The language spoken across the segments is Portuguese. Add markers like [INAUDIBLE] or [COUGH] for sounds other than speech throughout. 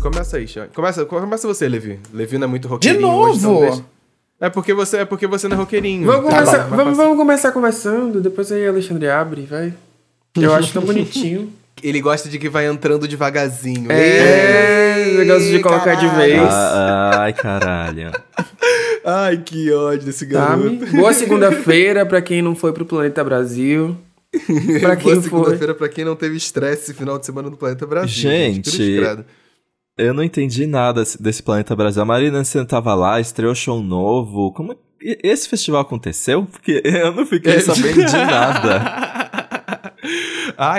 Começa aí, Xande. Começa, começa você, Levi. Levi não é muito roqueirinho De hoje, então novo? deixa- É porque você é porque você não é roqueirinho. Vamos, Tá começar, vamos, vamos começar conversando, depois aí Alexandre abre, vai. Eu acho tão bonitinho. [LAUGHS] Ele gosta de que vai entrando devagarzinho. É, negócio de colocar de caralho. vez. Ah, ai, caralho. [LAUGHS] Ai, que ódio desse garoto. Sabe? Boa segunda-feira pra quem não foi pro Planeta Brasil. [LAUGHS] Pra Boa quem foi. segunda-feira pra quem não teve estresse esse final de semana no Planeta Brasil. Gente. credo. Eu não entendi nada desse Planeta Brasil. A Marina você tava lá, estreou show novo. Como esse festival aconteceu? Porque [LAUGHS] eu não fiquei sabendo de [LAUGHS] nada. Ah,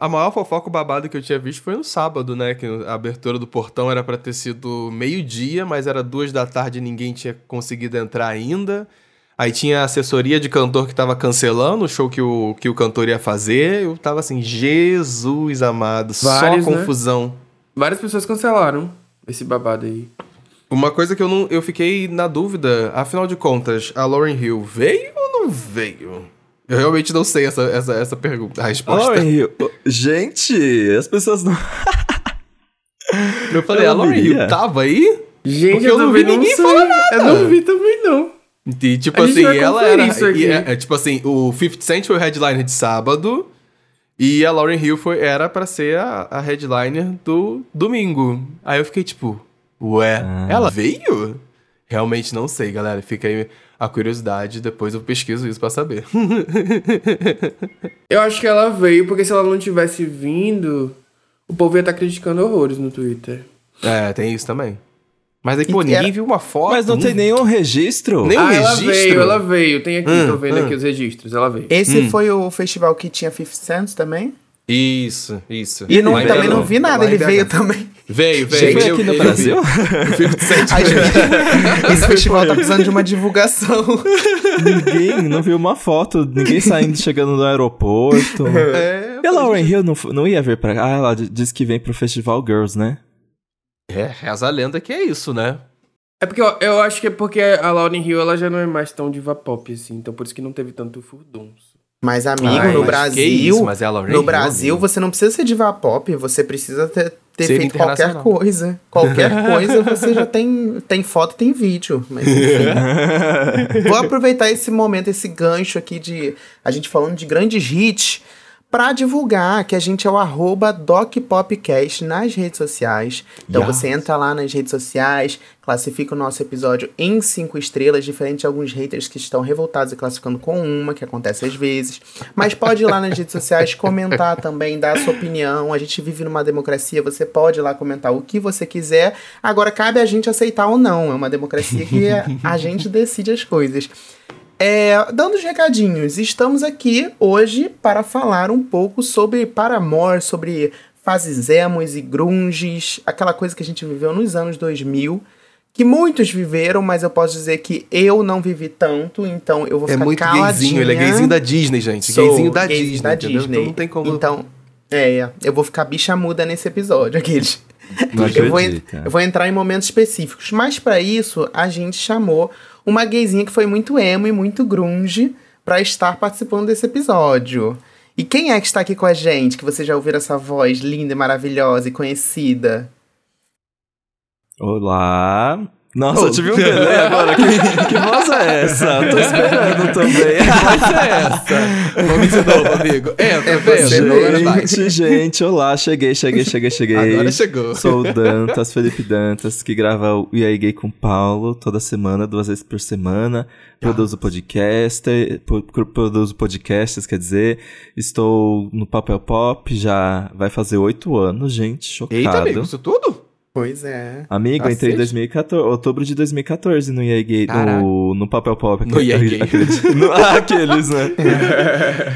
a, maior fofoca babado que eu tinha visto foi no sábado, né? Que a abertura do portão era pra ter sido meio-dia, mas era duas da tarde e ninguém tinha conseguido entrar ainda. Aí tinha a assessoria de cantor que tava cancelando o show que o, que o cantor ia fazer. Eu tava assim, Jesus amado, Vários, só né? Várias pessoas cancelaram esse babado aí. Uma coisa que eu não eu fiquei na dúvida, afinal de contas, a Lauren Hill veio ou não veio? Eu realmente não sei essa, essa, essa pergunta, a resposta. Lauren Hill. Gente, as pessoas não. [LAUGHS] Eu falei, Eu a Lauren. Hill tava aí? Gente, Porque eu, eu não vi ninguém falar nada. Eu não vi também, não. E tipo A gente assim, vai ela era. isso aqui. e é, é, tipo assim, o 50 Cent foi o headliner de sábado. E a Lauren Hill foi, era pra ser a, a headliner do domingo. Aí eu fiquei tipo, ué, Ah. ela veio? Realmente não sei, galera. Fica aí a curiosidade, depois eu pesquiso isso pra saber. [LAUGHS] Eu acho que ela veio porque se ela não tivesse vindo, o povo ia estar criticando horrores no Twitter. é, tem isso também. Mas aí, pô, E ninguém era- viu uma foto. Mas não tem nenhum registro? Nem- um ah, ela registro? veio, ela veio. Tem aqui, Hum, tô vendo hum. aqui os registros. Ela veio. Esse foi o festival que tinha 50 Cent também? Isso, isso. E não, também não vi nada, ele veio também. Veio, veio. Ele- aqui no Brasil? [LAUGHS] [LAUGHS] Esse festival tá precisando de uma divulgação. [LAUGHS] ninguém não viu uma foto, ninguém saindo, chegando no aeroporto. É, E a Lauren Hill não, não ia vir pra cá? Ah, ela disse que vem pro Festival Girls, né? É, reza a lenda que é isso, né? É porque eu, eu acho que é porque a Lauren Hill ela já não é mais tão diva pop assim, então por isso que não teve tanto furdunço. Mas, amigo, Ai, no mas Brasil. que isso, mas é a Lauren no Hill, Brasil, amigo. você não precisa ser diva pop, você precisa ter, ter Ser feito qualquer coisa. Qualquer [LAUGHS] coisa você já tem, tem foto e tem vídeo. Mas enfim. [LAUGHS] Vou aproveitar esse momento, esse gancho aqui de a gente falando de grandes hits. Pra divulgar que a gente é o arroba DocPopcast nas redes sociais. Então Yes. você entra lá nas redes sociais, classifica o nosso episódio em cinco estrelas, diferente de alguns haters que estão revoltados e classificando com uma, que acontece às vezes. Mas pode ir lá nas redes sociais comentar também, dar a sua opinião. A gente vive numa democracia, você pode ir lá comentar o que você quiser. Agora cabe a gente aceitar ou não. É uma democracia que a gente decide as coisas. É, dando os recadinhos, estamos aqui hoje para falar um pouco sobre Paramore, sobre fases emos e grunges, aquela coisa que a gente viveu nos anos 2000, que muitos viveram, mas eu posso dizer que eu não vivi tanto, então eu vou É ficar muito caladinha. gayzinho, ele é gayzinho da Disney, gente. Sou gayzinho da Disney, da? Disney. Então não tem como... Então, é, eu vou ficar bicha muda nesse episódio, aqueles. [LAUGHS] Eu, vou, eu vou entrar em momentos específicos. Mas pra isso, a gente chamou uma gayzinha que foi muito emo e muito grunge pra estar participando desse episódio. E quem é que está aqui com a gente, que você já ouviu essa voz linda maravilhosa e conhecida? Olá. Nossa, Oh. eu tive um delay agora. Que, [LAUGHS] que voz é essa? Tô esperando também. Mas é [LAUGHS] essa. Vamos de novo, amigo. Entra, É você, entra. Gente, gente, olá. Cheguei, cheguei, cheguei, cheguei. Agora chegou. Sou o Dantas, Felipe Dantas, que grava o E aí Gay com Paulo toda semana, duas vezes por semana. Produzo podcast, po- produzo podcasts, quer dizer. Estou no Papel Pop, já vai fazer oito anos, gente. Chocado. Eita, amigo, isso tudo? Pois é. Amigo, eu entrei em Cacete. 2014, outubro de 2014 no EA Gay, no, no Papel Pop. No EA Gay. [LAUGHS] Aquele- no- ah, [LAUGHS] aqueles, né?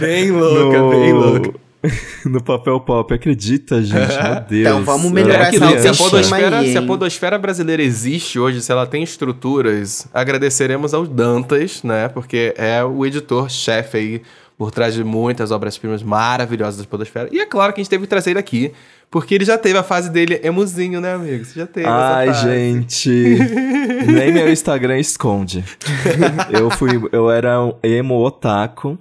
Bem louca, no, bem louca. [LAUGHS] no Papel Pop, acredita, gente? Meu Deus. Então, vamos melhorar É essa se, a podosfera, aí, se a podosfera brasileira existe hoje, se ela tem estruturas, agradeceremos ao Dantas, né? Porque é o editor-chefe aí por trás de muitas obras-primas maravilhosas da podosfera. E é claro que a gente teve que trazer ele aqui, porque ele já teve a fase dele emuzinho, né, amigo? Você já teve Ai, essa fase. gente. [LAUGHS] Nem meu Instagram esconde. eu fui. Eu era um emo otaku.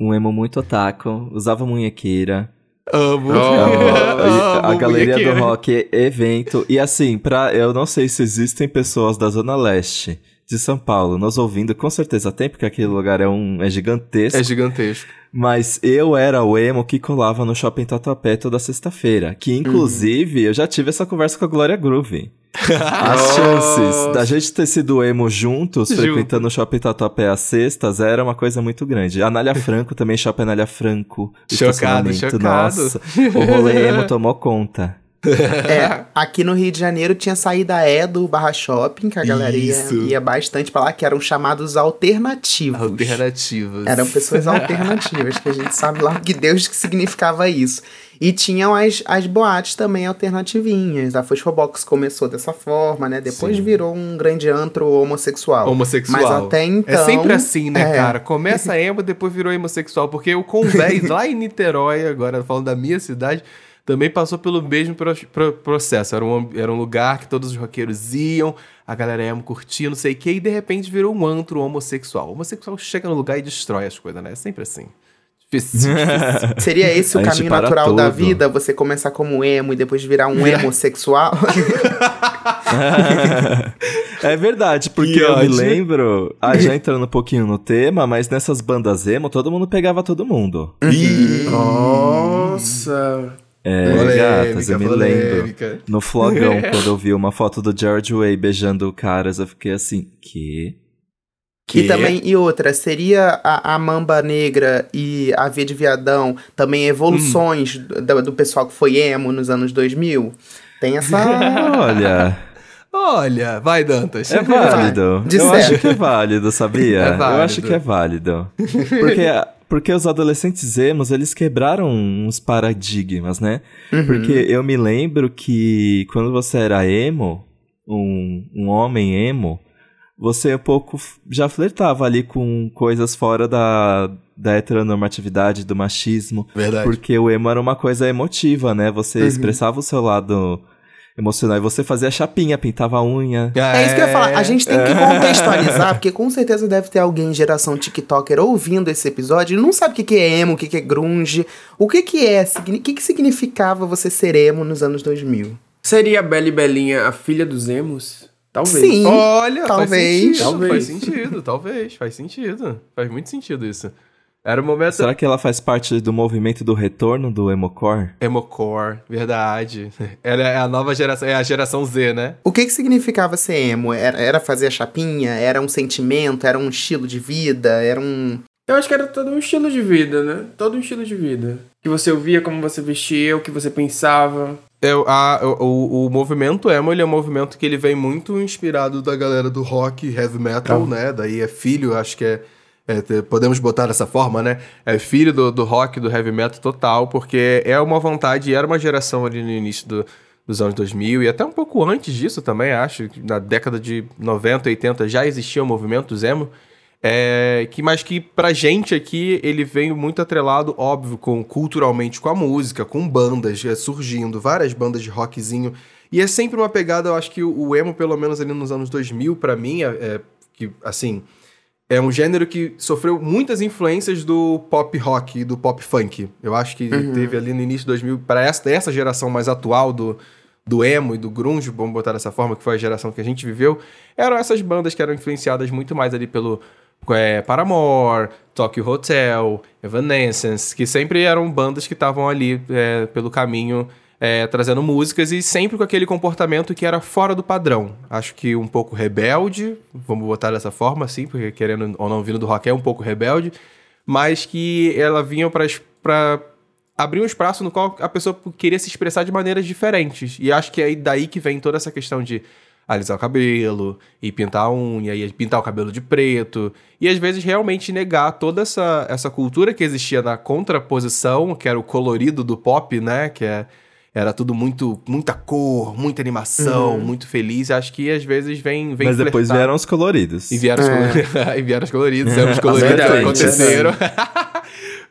Um emo muito otaku. Usava munhequeira. Amo. A, Amo, a galeria do rock evento. E assim, pra, eu não sei se existem pessoas da Zona Leste de São Paulo nos ouvindo, com certeza tem, porque aquele lugar é, um, é gigantesco. É gigantesco. Mas eu era o emo que colava no shopping Tatuapé toda sexta-feira. Que inclusive eu já tive essa conversa com a Glória Groove. [LAUGHS] As chances da gente ter sido emo juntos, Junto. frequentando o shopping Tatuapé às sextas, era uma coisa muito grande. A Anália Franco também, shopping Anália Franco. Chocado, chocado. Nossa, o rolê emo tomou conta. É, [LAUGHS] aqui no Rio de Janeiro tinha saída a E do Barra Shopping, que a galera ia, ia bastante pra lá, que eram chamados alternativos. Alternativas. Eram pessoas alternativas, que a gente sabe lá que Deus que significava isso. E tinham as, as boates também alternativinhas. A Fosfobox começou dessa forma, né? Depois Sim. virou um grande antro homossexual. Homossexual. Mas até então. É sempre assim, né, é. cara? Começa [LAUGHS] emo, depois virou homossexual. Porque o Convés, lá em Niterói, agora falando da minha cidade, também passou pelo mesmo pro- pro- processo. Era um, era um lugar que todos os roqueiros iam, a galera emo curtia, não sei o quê, e de repente virou um antro homossexual. O homossexual chega no lugar e destrói as coisas, né? É sempre assim. Difícil. [LAUGHS] Seria esse o caminho natural da tudo. vida? Você começar como emo e depois virar um homossexual? [LAUGHS] é verdade, porque Que eu me lembro, ah, já entrando um pouquinho no tema, mas nessas bandas emo, todo mundo pegava todo mundo. Ih, Nossa. É, polêmica, gatas, eu me lembro. No flogão, [LAUGHS] quando eu vi uma foto do George Way beijando caras, eu fiquei assim, que? E também, e outra, seria a, a Mamba Negra e a V de Viadão também evoluções do, do pessoal que foi emo nos anos 2000? Tem essa. [LAUGHS] Olha, Olha, vai, Dantas. é [LAUGHS] válido. De eu certo. acho que é válido, sabia? [LAUGHS] É válido. Eu acho que é válido. Porque, porque os adolescentes emos, eles quebraram uns paradigmas, né? Uhum. Porque eu me lembro que quando você era emo, um, um homem emo, você um pouco já flertava ali com coisas fora da, da heteronormatividade, do machismo. Verdade. Porque o emo era uma coisa emotiva, né? Você Uhum. expressava o seu lado emocional e você fazia chapinha, pintava a unha. É isso que eu ia falar. A gente tem que contextualizar, porque com certeza deve ter alguém, geração TikToker, ouvindo esse episódio e não sabe o que que é emo, o que que é grunge. O que que é, o que que significava você ser emo nos anos 2000? Seria a Bela e Belinha a filha dos emos? Talvez. Sim. Olha, Talvez. faz sentido, Talvez. faz sentido, talvez, faz sentido. Faz muito sentido isso. Era o momento Será que ela faz parte do movimento do retorno do emocore? Emocore, verdade. [LAUGHS] Ela é a nova geração, é a geração Z, né? O que que significava ser emo? Era, era fazer a chapinha? Era um sentimento? Era um estilo de vida? Era um... Eu acho que era todo um estilo de vida, né? Todo um estilo de vida. Que você ouvia, como você vestia, o que você pensava. É, a- o, o- movimento emo, ele é um movimento que ele vem muito inspirado da galera do rock, heavy metal, né? Daí é filho, acho que é, é, podemos botar dessa forma, né? É filho do, do rock, do heavy metal total, porque é uma vontade, era uma geração ali no início do- dos anos 2000 e até um pouco antes disso também, acho, na década de 90, 80 já existia o movimento emo. É, que, mas que pra gente aqui ele veio muito atrelado, óbvio, com culturalmente com a música, com bandas é, surgindo, várias bandas de rockzinho. E é sempre uma pegada, eu acho que o, o emo, pelo menos ali nos anos 2000, pra mim, é, é que, assim, é um gênero que sofreu muitas influências do pop rock e do pop funk. Eu acho que teve ali no início de 2000, para essa, essa geração mais atual do, do emo e do grunge, vamos botar dessa forma, que foi a geração que a gente viveu, eram essas bandas que eram influenciadas muito mais ali pelo é, Paramore, Tokyo Hotel, Evanescence, que sempre eram bandas que estavam ali é, pelo caminho é, trazendo músicas e sempre com aquele comportamento que era fora do padrão. Acho que um pouco rebelde, vamos botar dessa forma, assim, porque querendo ou não vindo do rock é um pouco rebelde, mas que ela vinha para abrir um espaço no qual a pessoa queria se expressar de maneiras diferentes. E acho que é daí que vem toda essa questão de alisar o cabelo, e pintar a unha, e pintar o cabelo de preto, e às vezes realmente negar toda essa, essa cultura que existia na contraposição, que era o colorido do pop, né, que é, era tudo muito, muita cor, muita animação, muito feliz, acho que às vezes vem, vem Mas depois flertar. vieram os coloridos. E vieram os, É. coloridos, [LAUGHS] e vieram os coloridos, ambos [LAUGHS] coloridos Verdade, aconteceram.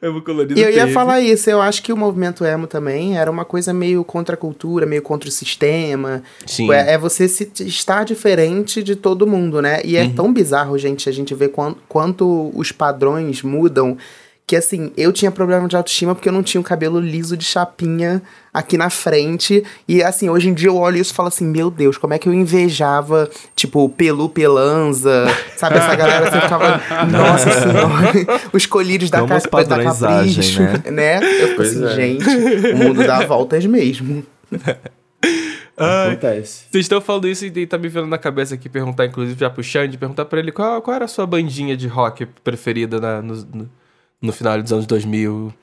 ambos [LAUGHS] coloridos E eu ia teve. falar isso, eu acho que o movimento emo também era uma coisa meio contra a cultura, meio contra o sistema. Sim. É, é você se, estar diferente de todo mundo, né? E é tão bizarro, gente, a gente ver quan- quanto os padrões mudam que assim, eu tinha problema de autoestima porque eu não tinha o cabelo liso de chapinha aqui na frente. E assim, hoje em dia eu olho isso e falo assim, meu Deus, como é que eu invejava, tipo, Pelu Pelanza, [LAUGHS] sabe? Essa galera assim ficava, nossa [LAUGHS] senhora, [LAUGHS] os colírios da, ca da Capricho, né? né? Eu fico Pois assim, é. gente, o mundo dá voltas mesmo. Acontece. Vocês estão falando isso e tá me vendo na cabeça aqui perguntar, inclusive, já pro Xande, perguntar pra ele qual, qual era a sua bandinha de rock preferida na- no, no, no final dos anos 2000,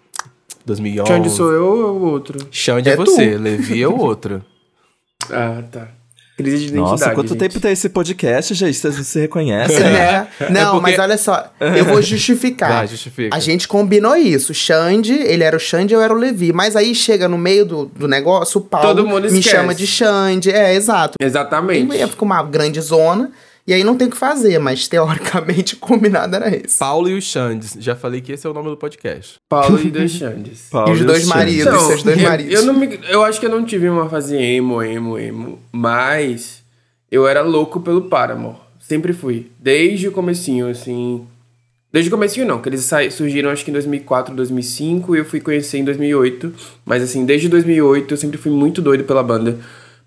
2011. Xande sou eu ou o outro? Xande é, É tu. você, Levi é o outro. [LAUGHS] Ah, tá. Crise de identidade, Nossa, quanto gente. tempo tem esse podcast, gente? Vocês não se reconhecem? Né? Não, porque- mas olha só, eu vou justificar. Vai, justifica. A gente combinou isso. Xande, ele era o Xande, eu era o Levi. Mas aí chega no meio do, do negócio, o Paulo Todo mundo me chama de Xande. É, exato. Exatamente. Aí fica uma grande zona. E aí não tem o que fazer, mas teoricamente [LAUGHS] combinado era esse. Paulo e o Xandes. Já falei que esse é o nome do podcast. Paulo [LAUGHS] e dois Xandes. Paulo E os dois maridos. Então, seus dois eu, maridos. Eu, não me- eu acho que eu não tive uma fase emo, emo, emo. Mas eu era louco pelo Paramore. Sempre fui. Desde o comecinho, assim... Desde o comecinho não, que eles sa- surgiram acho que em 2004, 2005 e eu fui conhecer em 2008. Mas assim, desde 2008 eu sempre fui muito doido pela banda.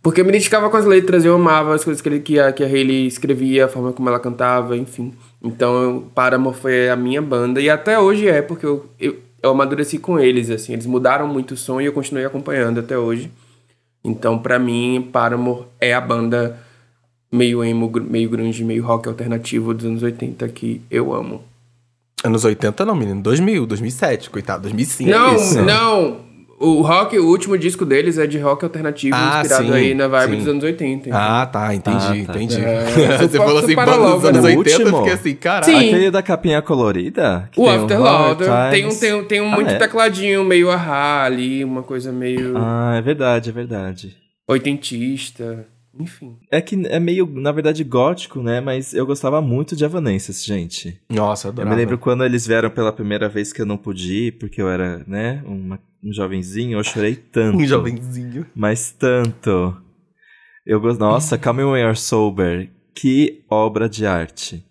Porque eu me identificava com as letras, eu amava as coisas que, ele, que, a, que a Hayley escrevia, a forma como ela cantava, enfim. Então, Paramore foi a minha banda e até hoje é, porque eu, eu, eu amadureci com eles, assim. Eles mudaram muito o som e eu continuei acompanhando até hoje. Então, pra mim, Paramore é a banda meio emo, meio grunge, meio rock alternativo dos anos 80 que eu amo. Anos 80 não, menino. 2000, 2007, coitado. 2005. não, isso. não! O rock, o último disco deles é de rock alternativo, Ah, inspirado sim, aí na vibe sim. dos anos 80. então. Ah, tá, entendi, Ah, tá. entendi. É, [LAUGHS] Você falou assim, para banda logo, dos anos né? 80, eu Último? fiquei assim, caralho. Sim. Aquele da capinha colorida? que O tem Afterlouder Hard tem um, tem um, tem um Ah, muito é? tecladinho, meio ahá ali, uma coisa meio Ah, é verdade, é verdade. oitentista, enfim. É que é meio, na verdade, gótico, né? Mas eu gostava muito de Evanescence, gente. Nossa, eu Eu adorava. me lembro quando eles vieram pela primeira vez que eu não pude ir, porque eu era, né, uma- um jovenzinho, eu chorei [LAUGHS] tanto. Um jovenzinho. Mas tanto. Eu gosto. Nossa, Come When You're Sober. Que obra de arte.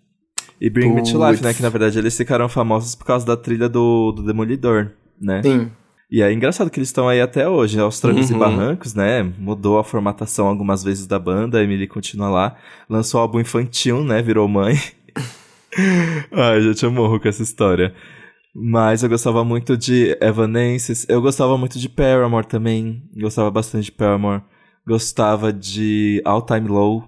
E Bring Me to Life, né? Puts. Que na verdade eles ficaram famosos por causa da trilha do, do Demolidor, né? Sim. E é engraçado que eles estão aí até hoje, aos trancos e Uhum. barrancos, né? Mudou a formatação algumas vezes da banda, a Emily continua lá. Lançou o álbum infantil, né? Virou mãe. [LAUGHS] Ai, gente, eu morro com essa história. Mas eu gostava muito de Evanescence. Eu gostava muito de Paramore também. Gostava bastante de Paramore. Gostava de All Time Low.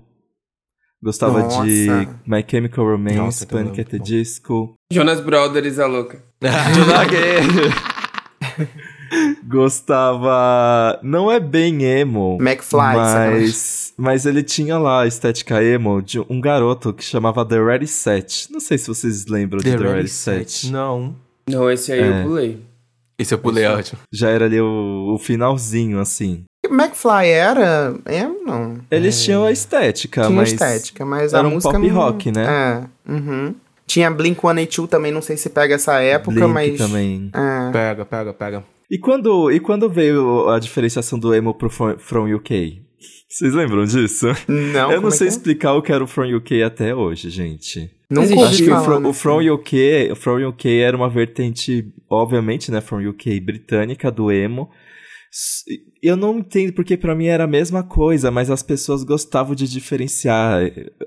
Gostava Nossa. de My Chemical Romance, Nossa, também Panic! at the. Disco. Jonas Brothers, a louca. [LAUGHS] Gostava. Não é bem emo. McFly, mas, mas ele tinha lá a estética emo de um garoto que chamava The Ready Set. Não sei se vocês lembram de The Ready Set. Não. Não, esse aí É. eu pulei. Esse eu pulei ótimo. Já era ali o, o finalzinho, assim. McFly era. É, não. Eles tinham a estética, Tinha mas. estética, mas era a um música pop não... rock, né? É. Uhum. Tinha Blink 182 também, não sei se pega essa época, Blink mas. também. É. Pega, pega, pega. E quando, e quando veio a diferenciação do emo pro From, From UK? Vocês lembram disso? Não, Eu não é sei que é? explicar o que era o From UK até hoje, gente. Ouvi Acho que o From, né? o From UK, o From UK era uma vertente, obviamente, né, From UK britânica do emo. Eu não entendo porque pra mim era a mesma coisa, mas as pessoas gostavam de diferenciar.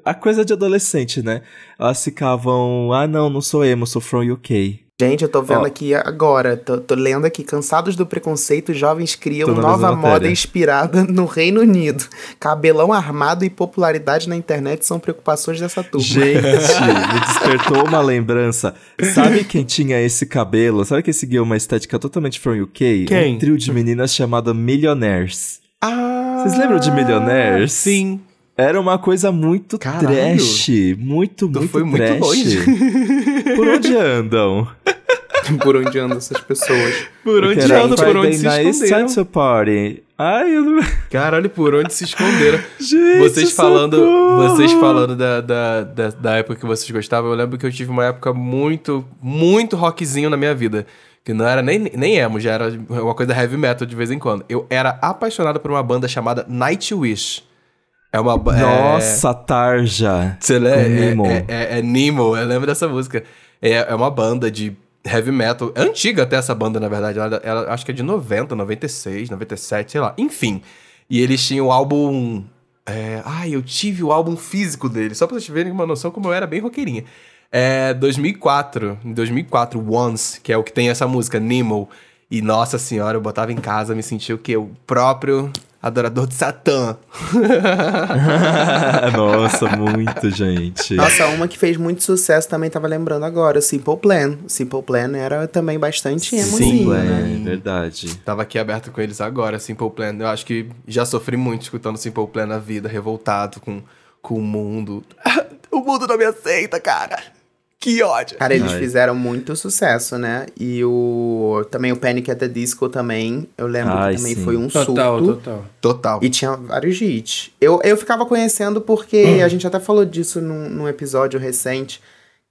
A coisa de adolescente, né? Elas ficavam, ah, não, não sou emo, sou From UK. Gente, eu tô vendo Ó. aqui agora, tô, tô lendo aqui, cansados do preconceito, jovens criam nova moda inspirada no Reino Unido. Cabelão armado e popularidade na internet são preocupações dessa turma. Gente, [LAUGHS] me despertou uma lembrança. Sabe quem tinha esse cabelo? Sabe quem seguia uma estética totalmente From UK? Quem? Um trio de meninas chamado Millionaires. Ah, Vocês lembram de Millionaires? Sim. Era uma coisa muito Caralho. trash. Muito, Tu muito foi muito trash. longe. [LAUGHS] Por onde andam? [LAUGHS] Por onde andam essas pessoas? Por onde era anda, por onde se esconderam. Party. Ai, eu não... Caralho, por onde se esconderam. [LAUGHS] Gente, Vocês falando, socorro! vocês falando da, da, da, da época que vocês gostavam, eu lembro que eu tive uma época muito, muito rockzinho na minha vida. Que não era nem, nem emo, já era uma coisa heavy metal de vez em quando. Eu era apaixonado por uma banda chamada Nightwish. É uma ba- é- Nossa, Tarja. Você lembra? Nemo. É, é, é Nemo, eu lembro dessa música. É, é uma banda de heavy metal. É antiga até essa banda, na verdade. Ela, ela acho que é de 90, 96, 97, sei lá. Enfim. E eles tinham o álbum. É, ai, eu tive o álbum físico dele, só pra vocês terem uma noção como eu era bem roqueirinha. É 2004, em 2004, Once, que é o que tem essa música, Nemo. E nossa senhora, eu botava em casa, me sentia o quê? O próprio adorador de Satã. [LAUGHS] Nossa, muito, gente. Nossa, uma que fez muito sucesso também tava lembrando agora, Simple Plan. Simple Plan era também bastante emozinho, é, né? verdade. Tava aqui aberto com eles agora, Simple Plan. Eu acho que já sofri muito escutando Simple Plan na vida, revoltado com, com o mundo. [LAUGHS] o mundo não me aceita, cara. Que ódio. Cara, eles Ai. fizeram muito sucesso, né? E o também o Panic at the Disco também, eu lembro Ai, que também sim. foi um Total, surto. total. Total. E tinha vários hits. Eu, eu ficava conhecendo porque a gente até falou disso num, num episódio recente.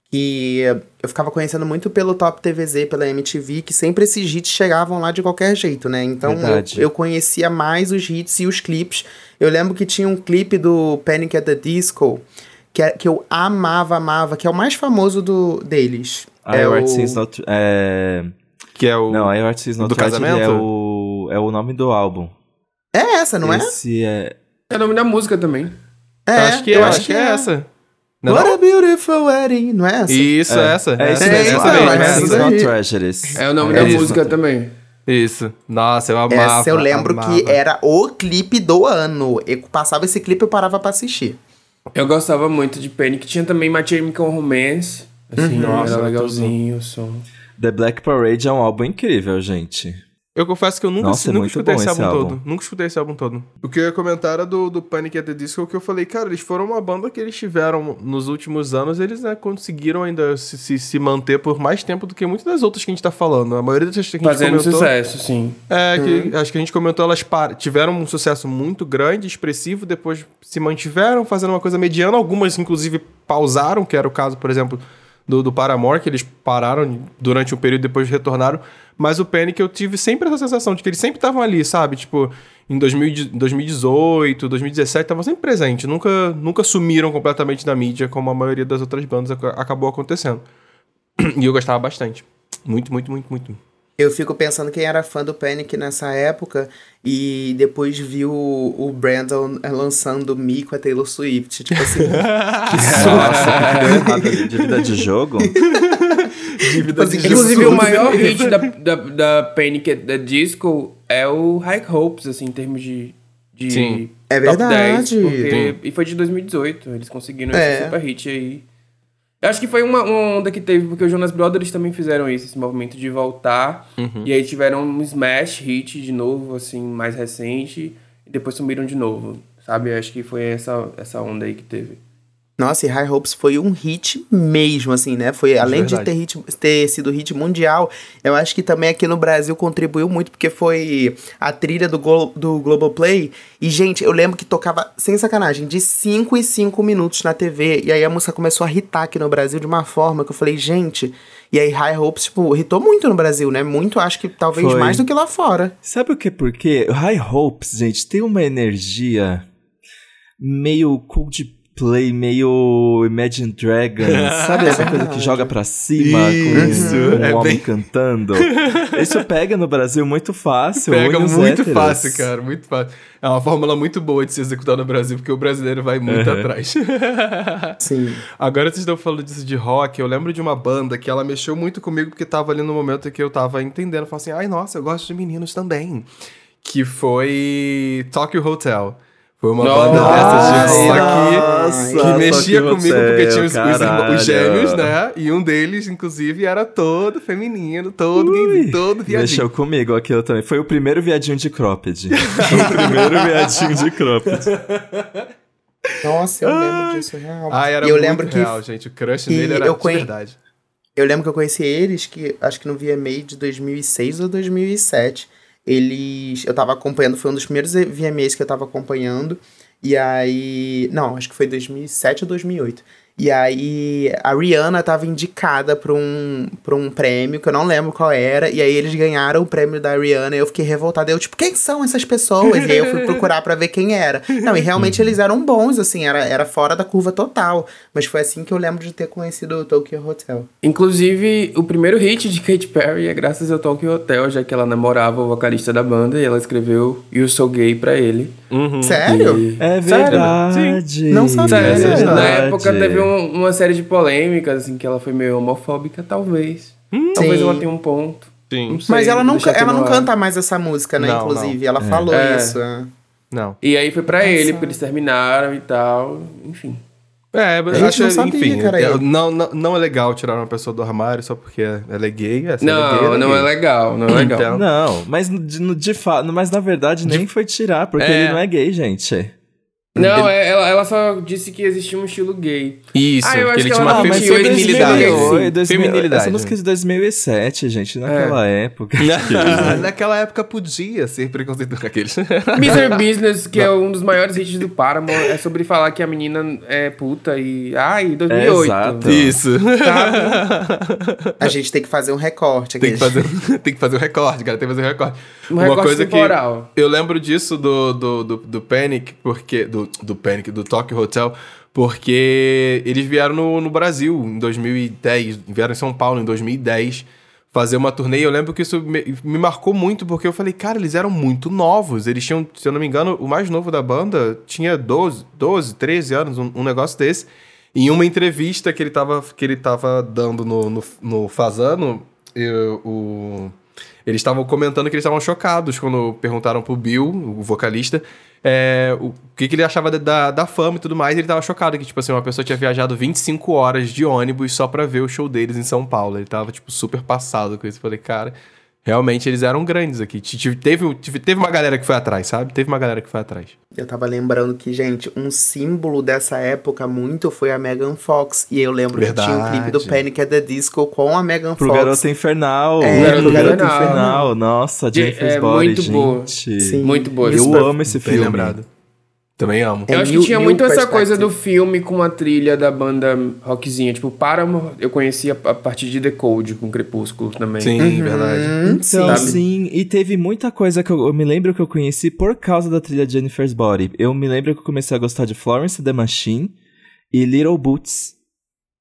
Que eu ficava conhecendo muito pelo Top TVZ, pela MTV, que sempre esses hits chegavam lá de qualquer jeito, né? Então eu, eu conhecia mais os hits e os clipes. Eu lembro que tinha um clipe do Panic at the Disco que, é- que eu amava, amava, que é o mais famoso do, deles. I é o... Not... É... Que é o. Não, I Art Sings Not do Tragedy casamento? é o... é o nome do álbum. É essa, não Esse é... É o nome da música também. é? Eu acho que é, eu acho que é essa. Não, What não? a beautiful wedding, não é essa? Isso, é, essa. É isso É, mesmo. é essa daí. Not Tragedies. É o nome É da isso. música também. Isso. Nossa, eu amava. Essa eu lembro amava. que era o clipe do ano. Eu passava esse clipe eu parava pra assistir. Eu gostava muito de Panic. Tinha também My Chemical Romance. Assim, Nossa, era legalzinho o som. The Black Parade é um álbum incrível, gente. Eu confesso que eu nunca, Nossa, é nunca muito escutei esse esse álbum, álbum. todo. Nunca escutei esse álbum todo. O que eu ia comentar era do, do Panic! at the Disco, que eu falei, cara, eles foram uma banda que eles tiveram nos últimos anos, eles né, conseguiram ainda se, se, se manter por mais tempo do que muitas das outras que a gente tá falando. A maioria das que a gente Fazendo comentou... sucesso, sim. É, que acho que a gente comentou, elas par- tiveram um sucesso muito grande, expressivo, depois se mantiveram fazendo uma coisa mediana, algumas inclusive pausaram, que era o caso, por exemplo, do, do Paramore, que eles pararam durante um período e depois retornaram, mas o Panic eu tive sempre essa sensação de que eles sempre estavam ali, sabe? Tipo, em 2000 de- 2018, 2017, estavam sempre presentes, nunca, nunca sumiram completamente da mídia, como a maioria das outras bandas ac- acabou acontecendo. [CLEARS THROAT] E eu gostava bastante. Muito, muito, muito, muito. Eu fico pensando quem era fã do Panic nessa época e depois viu o, o Brandon lançando Me com a Taylor Swift. Tipo assim, [LAUGHS] [LAUGHS] Nossa, que deu ali? Dívida de jogo? [LAUGHS] Dívida Assim, de Inclusive, Jesus. o maior hit da, da, da Panic! the Disco é o High Hopes, assim, em termos de. de Sim. É verdade. 10, porque- Sim. e foi de 2018. Eles conseguiram É. esse super hit aí. Eu acho que foi uma, uma onda que teve, porque os Jonas Brothers também fizeram isso, esse movimento de voltar. Uhum. E aí tiveram um smash hit de novo, assim, mais recente. E depois sumiram de novo, sabe? Eu acho que foi essa, essa onda aí que teve. Nossa, e High Hopes foi um hit mesmo, assim, né? Foi, além de ter, verdade. hit, ter sido hit mundial, eu acho que também aqui no Brasil contribuiu muito, porque foi a trilha do, Glo do Globoplay. E, gente, eu lembro que tocava, sem sacanagem, de 5 em 5 minutos na TV. E aí a música começou a hitar aqui no Brasil de uma forma que eu falei, gente. E aí High Hopes, tipo, hitou muito no Brasil, né? Muito, acho que talvez Foi. mais do que lá fora. Sabe o que por quê? O High Hopes, gente, tem uma energia meio Coldplay, meio Imagine Dragons. [LAUGHS] Sabe essa coisa que joga pra cima Isso, com um é homem bem- cantando? Isso pega no Brasil muito fácil. Pega muito héteros. fácil, cara, muito fácil. É uma fórmula muito boa de se executar no Brasil, porque o brasileiro vai muito Uhum. atrás. [LAUGHS] Sim. Agora vocês estão falando disso de rock, eu lembro de uma banda que ela mexeu muito comigo, porque tava ali no momento que eu tava entendendo, falei assim, ai, nossa, eu gosto de meninos também. Que foi Tokyo Hotel. Foi uma banda dessas de Nossa, rock que mexia Tokyo comigo, porque tinha os, os, gêmeos, né? E um deles, inclusive, era todo feminino, todo gayzinho, todo viadinho. Mexeu comigo aquilo também. Foi o primeiro viadinho de cropped. [LAUGHS] Foi o primeiro viadinho de cropped. Nossa, eu lembro disso, real. Ah, era e eu muito lembro que real, gente. O crush que nele era eu de verdade. Eu lembro que eu conheci eles, que acho que no VMA de 2006 ou 2007. Eles. Eu tava acompanhando, foi um dos primeiros VMAs que eu tava acompanhando. E aí. Não, acho que foi 2007 ou 2008. E aí a Rihanna tava indicada pra um, pra um prêmio, que eu não lembro qual era. E aí eles ganharam o prêmio da Rihanna e eu fiquei revoltada. Eu, tipo, quem são essas pessoas? e aí eu fui [LAUGHS] procurar pra ver quem era. Não, e realmente eles eram bons, assim, era, era fora da curva total. Mas foi assim que eu lembro de ter conhecido o Tokyo Hotel. Inclusive, o primeiro hit de Katy Perry é graças ao Tokyo Hotel, já que ela namorava o vocalista da banda e ela escreveu You So Gay pra ele. Sério? E- É Sério? verdade. Não sabia. Sério, É na verdade. época teve um- uma série de polêmicas, assim, que ela foi meio homofóbica, talvez. Talvez Sim. ela tenha um ponto. Sim. Não sei, Mas ela não, ela não canta mais essa música, né? Não, Inclusive, ela falou É. isso. é. Não. E aí foi pra ele, porque eles terminaram e tal, enfim. É, eu gente acho, não sabia, enfim, cara, é, aí. não, não, não é legal tirar uma pessoa do armário só porque ela é gay. Essa ela é gay, Não, é não gay. é legal, não é legal. Então. Não, mas de, no- de fato, mas na verdade nem foi tirar, porque É. ele não é gay, gente. Não, é- ela, ela só disse que existia um estilo gay. Isso, Ah, eu que acho ele que tinha uma mas foi feminilidade. 2008, 2000, Feminilidade. Essa música é de 2007, gente, naquela época. [LAUGHS] [LAUGHS] Naquela época podia ser preconceituoso com aqueles. [LAUGHS] Misery Business, que é um dos maiores hits do Paramore, é sobre falar que a menina é puta e... Ai, 2008. exato. Isso. A gente tem que fazer um recorte aqui. Tem que, fazer, tem que fazer um recorde, cara. Tem que fazer um recorde. Um recorte temporal. que eu lembro disso do, do, do, do Panic, porque. Do, do Panic, do Tokyo Hotel, porque eles vieram no, no Brasil em 2010, vieram em São Paulo em 2010 fazer uma turnê. Eu lembro que isso me, me marcou muito, porque eu falei, cara, eles eram muito novos. Eles tinham, se eu não me engano, o mais novo da banda tinha 12, 12 13 anos, um, um negócio desse. Em uma entrevista que ele tava, que ele tava dando no, no, no Fazano, eu- o, eles estavam comentando que eles estavam chocados quando perguntaram pro Bill, o vocalista, é, o que, que ele achava da- da, fama e tudo mais. E ele tava chocado que, tipo assim, uma pessoa tinha viajado 25 horas de ônibus só pra ver o show deles em São Paulo. Ele tava, tipo, super passado com isso. Eu falei, cara, realmente eles eram grandes aqui. Teve, teve uma galera que foi atrás, sabe? Teve uma galera que foi atrás. Eu tava lembrando que, gente, um símbolo dessa época muito foi a Megan Fox. E eu lembro que tinha um clipe do Verdade. Panic at the Disco com a Megan Pro Fox. Garoto Infernal. É, pro pro Garoto Garoto Infernal. Nossa, De- Jennifer's é Body, muito boa. gente. Sim. Muito boa. Eu amo esse Bem filme. lembrado. Também amo. É Eu acho que tinha muito essa coisa do filme com a trilha da banda rockzinha. Tipo, Paramore eu conhecia a partir de The Code, com Crepúsculo também. Sim, verdade. Hum, Então, sim. sim, e teve muita coisa que eu, eu me lembro que eu conheci por causa da trilha de Jennifer's Body. Eu me lembro que eu comecei a gostar de Florence and the Machine e Little Boots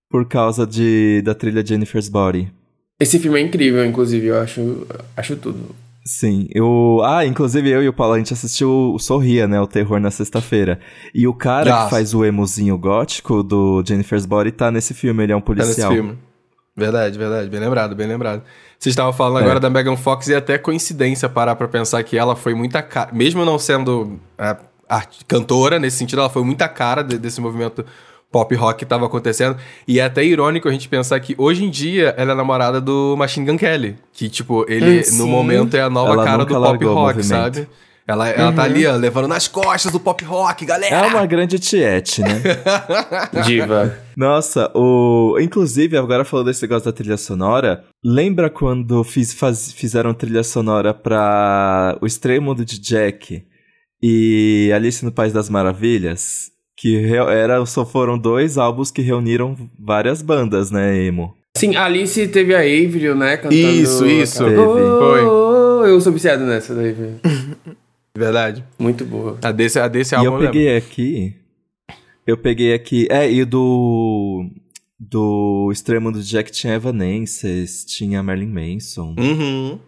por causa de, da trilha de Jennifer's Body. Esse filme é incrível, inclusive, eu acho, acho tudo. Sim, eu. Ah, inclusive eu e o Paulo, a gente assistiu o Sorria, né? O Terror na sexta-feira. E o cara Nossa. que faz o emozinho gótico do Jennifer's Body tá nesse filme, ele é um Tá nesse policial. filme. Verdade, verdade. Bem lembrado, bem lembrado. Vocês estavam falando É. agora da Megan Fox e até coincidência parar pra pensar que ela foi muita cara. Mesmo não sendo a, cantora, nesse sentido, ela foi muita cara de- desse movimento pop rock que tava acontecendo. E é até irônico a gente pensar que hoje em dia ela é namorada do Machine Gun Kelly. Que, tipo, ele Hum, sim. no momento é a nova Ela cara do pop rock, sabe? Ela, ela tá ali, ó, levando nas costas o pop rock, galera! É uma grande tiete, né? [LAUGHS] Diva. Nossa, o. Inclusive, agora falando desse negócio da trilha sonora, lembra quando fiz, faz- fizeram trilha sonora pra O Estranho Mundo de Jack e Alice no País das Maravilhas? Que era, só foram dois álbuns que reuniram várias bandas, né, emo? Sim, a Alice teve a Avril, né? Cantando Isso, isso. Teve. Foi. Oh, eu sou viciado nessa da Avril. [LAUGHS] Verdade. Muito boa. A desse, a desse E álbum eu lembro. peguei aqui. Eu peguei aqui. É, e do. Do Mundo de Jack tinha Evanescence, tinha Marilyn Manson. Uhum.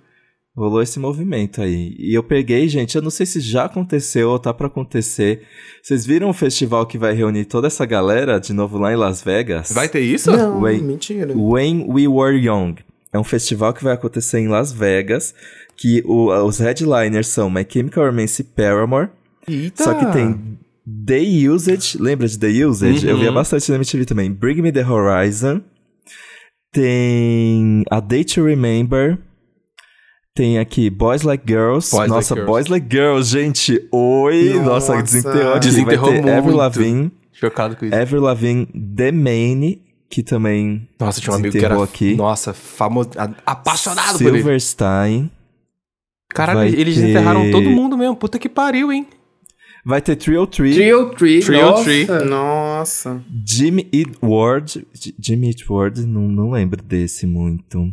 Rolou esse movimento aí. E eu peguei, gente, eu não sei se já aconteceu ou tá pra acontecer. Vocês viram o festival que vai reunir toda essa galera de novo lá em Las Vegas? Vai ter isso? Não, Wait. mentira. When We Were Young. É um festival que vai acontecer em Las Vegas, que o- os headliners são My Chemical Romance e Paramore. Eita. Só que tem The Usage, lembra de The Usage? Eu Uhum. via bastante na MTV também. Bring Me The Horizon. Tem A Day to Remember. Tem aqui Boys Like Girls. Boys Like Nossa, Girls. Boys Like Girls, gente. Oi! Nossa, Nossa. desenterrou aqui. Desenterrou Vai ter Avril muito. Lavigne. Chocado com isso. Avril Lavigne, The Main, que também Nossa, tinha um amigo que era, aqui. nossa, famoso, apaixonado por ele. Silverstein. Caralho, vai eles ter- enterraram todo mundo mesmo. Puta que pariu, hein? Vai ter Trio Tree, Trio Tree. Trio nossa. Tree. Nossa. Jimmy Eat World. J- Jimmy Eat World, não, não lembro desse muito.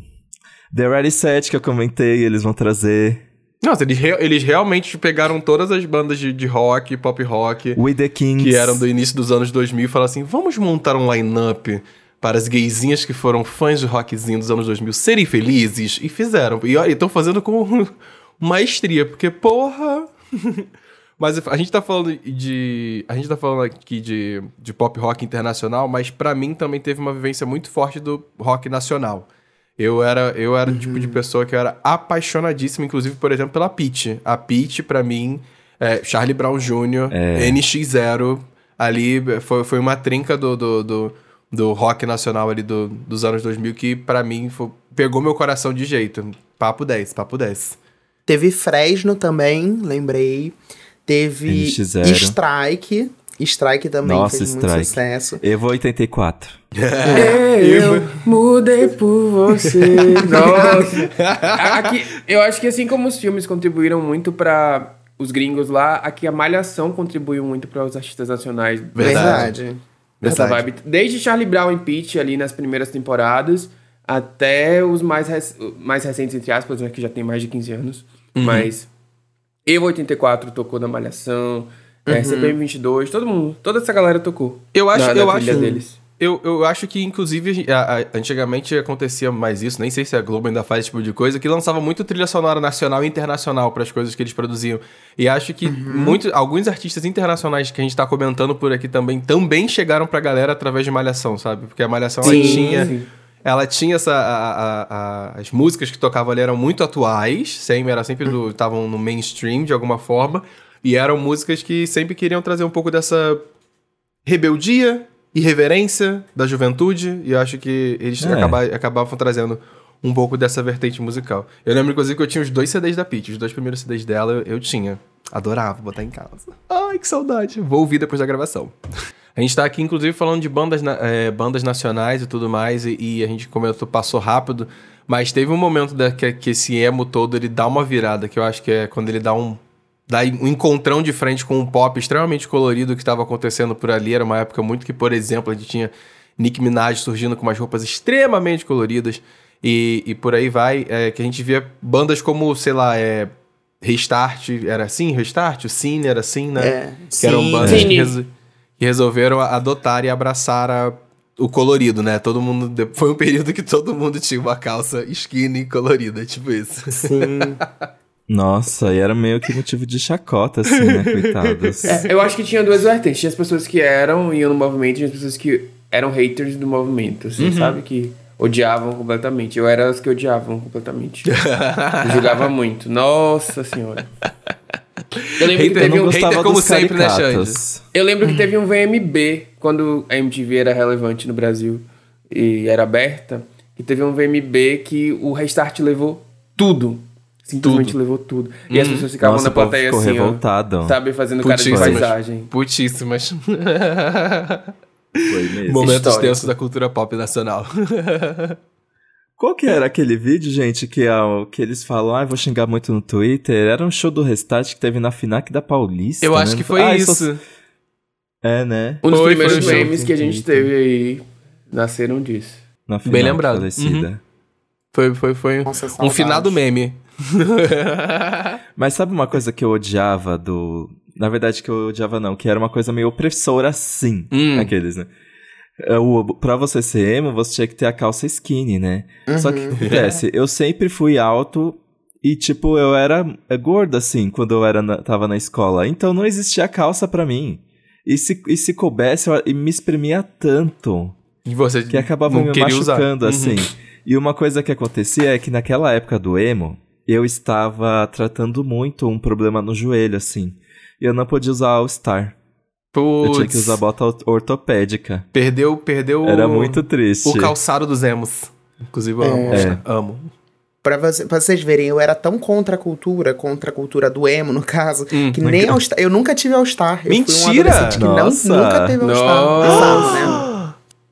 The Ready Set, que eu comentei, eles vão trazer. Nossa, eles, re- eles realmente pegaram todas as bandas de, de rock, pop rock, We The Kings. que eram do início dos anos 2000 e falaram assim: vamos montar um line-up para as gaysinhas que foram fãs de rockzinho dos anos 2000 serem felizes. E fizeram. E estão fazendo com [LAUGHS] maestria, porque porra. [LAUGHS] Mas a gente tá falando de. A gente tá falando aqui de, de pop rock internacional, mas pra mim também teve uma vivência muito forte do rock nacional. Eu era, eu era o tipo de pessoa que eu era apaixonadíssimo, inclusive, por exemplo, pela Peach. A Peach, pra mim, é, Charlie Brown Jr., NX0, ali foi, foi uma trinca do, do, do, do rock nacional ali do, dos anos 2000 que, pra mim, foi- pegou meu coração de jeito. Papo 10, papo 10. Teve Fresno também, lembrei. Teve NX0. Strike. Strike também Nossa, fez muito Strike. sucesso. Evo 84. [LAUGHS] É, eu mudei por você. [LAUGHS] Nossa. Aqui, eu acho que assim como os filmes contribuíram muito pra os gringos lá, aqui a Malhação contribuiu muito para os artistas nacionais. Verdade. Verdade. Essa vibe. Desde Charlie Brown e Peach ali nas primeiras temporadas, até os mais, rec- mais recentes, entre aspas, né, que já tem mais de 15 anos. Mas Evo 84 tocou na Malhação, é, CPM 22, todo mundo, toda essa galera tocou. Eu acho- na, na eu acho- deles. Eu, eu acho que, inclusive, a- a- antigamente acontecia mais isso, nem sei se a Globo ainda faz esse tipo de coisa, que lançava muito trilha sonora nacional e internacional para as coisas que eles produziam. E acho que muito, alguns artistas internacionais que a gente tá comentando por aqui também, também chegaram pra galera através de Malhação, sabe? Porque a Malhação ela Sim, tinha. sim. Ela tinha essa. a- a- a- as músicas que tocavam ali eram muito atuais, sempre, era sempre estavam no mainstream de alguma forma. E eram músicas que sempre queriam trazer um pouco dessa rebeldia, irreverência da juventude, e eu acho que eles É. acaba- acabavam trazendo um pouco dessa vertente musical. Eu lembro, inclusive, que eu tinha os dois CDs da Peach, os dois primeiros CDs dela eu, eu tinha. Adorava botar em casa. Ai, que saudade. Vou ouvir depois da gravação. A gente tá aqui, inclusive, falando de bandas, é, bandas nacionais e tudo mais, e, e a gente comentou, passou rápido, mas teve um momento da, que, que esse emo todo, ele dá uma virada, que eu acho que é quando ele dá um, dá um encontrão de frente com um pop extremamente colorido que estava acontecendo por ali. Era uma época muito que, por exemplo, a gente tinha Nick Minaj surgindo com umas roupas extremamente coloridas e, e por aí vai. é, que a gente via bandas como, sei lá, é, Restart, era assim? Restart? O Cine era assim, né? É, que eram bandas que, reso- que resolveram adotar e abraçar a- o colorido, né? Todo mundo. Foi um período que todo mundo tinha uma calça skinny colorida, tipo isso. Sim. [LAUGHS] Nossa, e era meio que motivo de chacota, assim, né, [LAUGHS] coitados. É, eu acho que tinha duas vertentes. Tinha as pessoas que eram iam no movimento e tinha as pessoas que eram haters do movimento, assim, sabe? Que odiavam completamente. Eu era as que odiavam completamente. Eu julgava muito. Nossa senhora. Eu lembro, que Hater teve não um, Gostava como sempre, né, caricatos. eu lembro que teve um VMB quando a MTV era relevante no Brasil e era aberta. E teve um VMB que o Restart levou tudo. Simplesmente levou tudo. E as pessoas ficavam Nossa, na plateia ficou assim, revoltado. ó. Sabe, fazendo cara de paisagem. Putíssimas. Foi mesmo. Momentos Histórico. tensos da cultura pop nacional. [LAUGHS] Qual que era aquele vídeo, gente, que, é o- que eles falam, ah, vou xingar muito no Twitter? Era um show do Restart que teve na FINAC da Paulista, Eu né? acho que foi Ah, isso. É, né? Um dos Foi, primeiros foi memes que a gente teve aí nasceram disso. Na Bem lembrado. falecida. Foi, foi, foi Nossa, um finado meme. [LAUGHS] Mas sabe uma coisa que eu odiava do... Na verdade, que eu odiava não, que era uma coisa meio opressora assim, Hum. aqueles, né? É, O, pra você ser emo, você tinha que ter a calça skinny, né? Só que o que acontece? Eu sempre fui alto e, tipo, eu era é, gordo, assim, quando eu era na- tava na escola. Então não existia calça pra mim. E se, e se coubesse, eu, e me espremia tanto E você que acabava me queria usar. machucando, Uhum. assim. E uma coisa que acontecia é que naquela época do emo, eu estava tratando muito um problema no joelho, assim. E eu não podia usar All Star. Eu tinha que usar bota or- ortopédica. Perdeu, perdeu Era o- muito triste. o calçado dos emos. Inclusive, eu amo. É. amo. Pra, você- pra vocês verem, eu era tão contra a cultura, contra a cultura do emo, no caso, Hum, que nem All Star. Eu nunca tive All Star. Eu fui um Mentira! adolescente que não, nunca teve All Star. Nossa!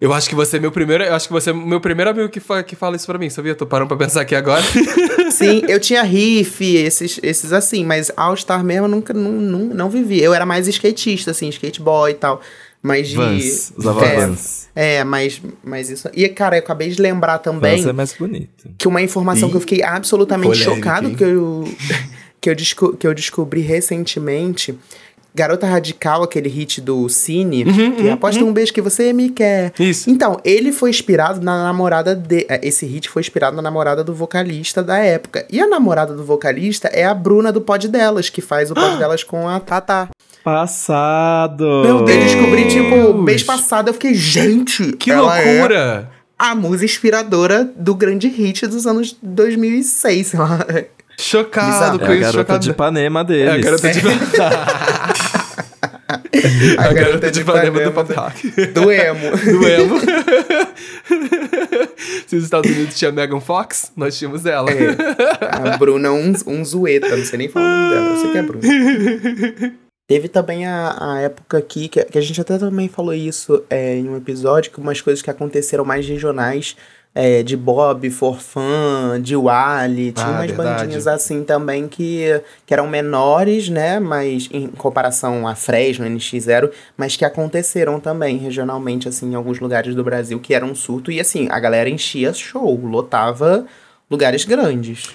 Eu acho que você é meu primeiro. Eu acho que você é meu primeiro amigo que, fa que fala isso pra mim, sabia? Tô parando pra pensar aqui agora. [LAUGHS] Sim, eu tinha riff, esses, esses assim, mas All Star mesmo eu nunca não, não, não vivi. Eu era mais skatista, assim, skateboy e tal. Mas de. Vans, usava é, Vans. É, mas, mas isso. E, cara, eu acabei de lembrar também Vans é mais bonito. que uma informação Ih, que eu fiquei absolutamente polêmica, chocado hein? que eu, [LAUGHS] que, eu desco- que eu descobri recentemente. Garota Radical, aquele hit do Cine, que aposta um beijo que você me quer. Isso. Então, ele foi inspirado na namorada de. eh, Esse hit foi inspirado na namorada do vocalista da época. E a namorada do vocalista é a Bruna do Pod Delas, que faz o Pod [GASPS] Delas com a Tata. Passado! Meu Deus, descobri, tipo, mês passado, eu fiquei, gente, Que ela é loucura! a musa inspiradora do grande hit dos anos 2006, sei lá. Chocado Bizarro. com É a isso, garota chocado. de Panema É deles. a garota de [LAUGHS] A garota de Ipanema do pop rock. Do emo. [LAUGHS] Do emo. [LAUGHS] Se os Estados Unidos tinha Megan Fox, nós tínhamos ela. A Bruna um, um zoeta, não sei nem falar o nome dela, eu sei que é a Bruna. Teve também a, a época aqui, que, que a gente até também falou isso é, em um episódio, que umas coisas que aconteceram mais regionais, é, de Bob, Forfan, de Wally, tinha Ah, umas verdade. bandinhas assim também que, que eram menores, né, mas em comparação a Fresno, NX0, mas que aconteceram também regionalmente, assim, em alguns lugares do Brasil, que era um surto, e assim, a galera enchia show, lotava lugares grandes.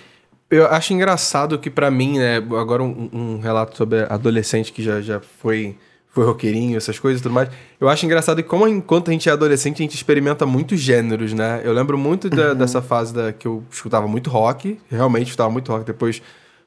Eu acho engraçado que pra mim, né, agora um, um relato sobre adolescente que já, já foi, foi roqueirinho, essas coisas e tudo mais. Eu acho engraçado que como enquanto a gente é adolescente, a gente experimenta muitos gêneros, né? Eu lembro muito da- dessa fase da, que eu escutava muito rock, realmente escutava muito rock. Depois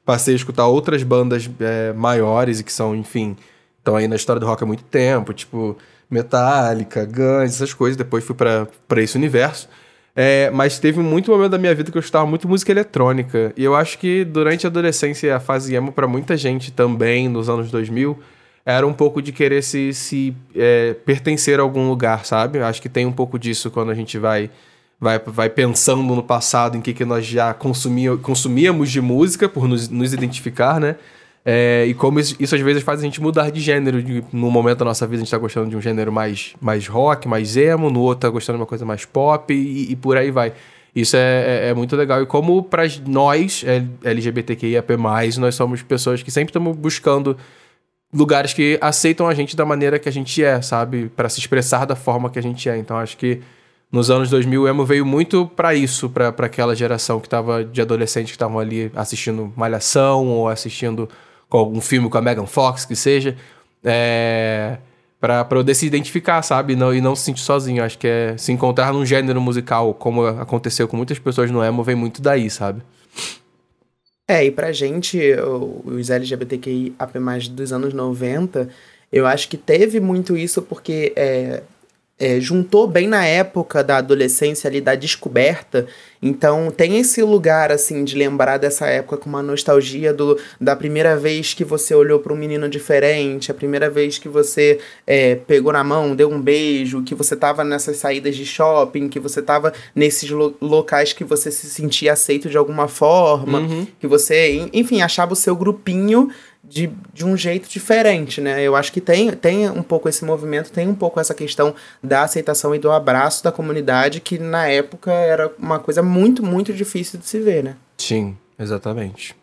passei a escutar outras bandas é, maiores e que são, enfim, estão aí na história do rock há muito tempo, tipo Metallica, Guns, essas coisas. Depois fui pra esse universo. É, mas teve muito momento da minha vida que eu escutava muito música eletrônica. E eu acho que durante a adolescência e a fase emo, pra muita gente também, nos anos 2000, era um pouco de querer se, se é, pertencer a algum lugar, sabe? Eu acho que tem um pouco disso quando a gente vai, vai, vai pensando no passado, em que, que nós já consumia, consumíamos de música, por nos, nos identificar, né? É, e como isso, isso às vezes faz a gente mudar de gênero. De, no momento da nossa vida a gente tá gostando de um gênero mais, mais rock, mais emo, no outro tá gostando de uma coisa mais pop e, e por aí vai. Isso é, é, é muito legal. E como para nós, LGBTQIAP+, nós somos pessoas que sempre estamos buscando lugares que aceitam a gente da maneira que a gente é, sabe? Pra se expressar da forma que a gente é. Então acho que nos anos 2000 o emo veio muito pra isso, pra aquela geração que tava de adolescentes que estavam ali assistindo Malhação ou assistindo com algum filme com a Megan Fox, que seja. É. Pra poder se identificar, sabe? Não, e não se sentir sozinho. Acho que é se encontrar num gênero musical, como aconteceu com muitas pessoas no emo, vem muito daí, sabe? É, e pra gente, os LGBTQI AP dos anos 90, eu acho que teve muito isso porque é, é, juntou bem na época da adolescência ali, da descoberta. Então tem esse lugar, assim, de lembrar dessa época com uma nostalgia do, da primeira vez que você olhou para um menino diferente, a primeira vez que você é, pegou na mão, deu um beijo, que você tava nessas saídas de shopping, que você tava nesses lo- locais que você se sentia aceito de alguma forma, que você, en- enfim, achava o seu grupinho de, de um jeito diferente, né? Eu acho que tem, tem um pouco esse movimento, tem um pouco essa questão da aceitação e do abraço da comunidade, que na época era uma coisa muito, muito difícil de se ver, né? Sim, exatamente.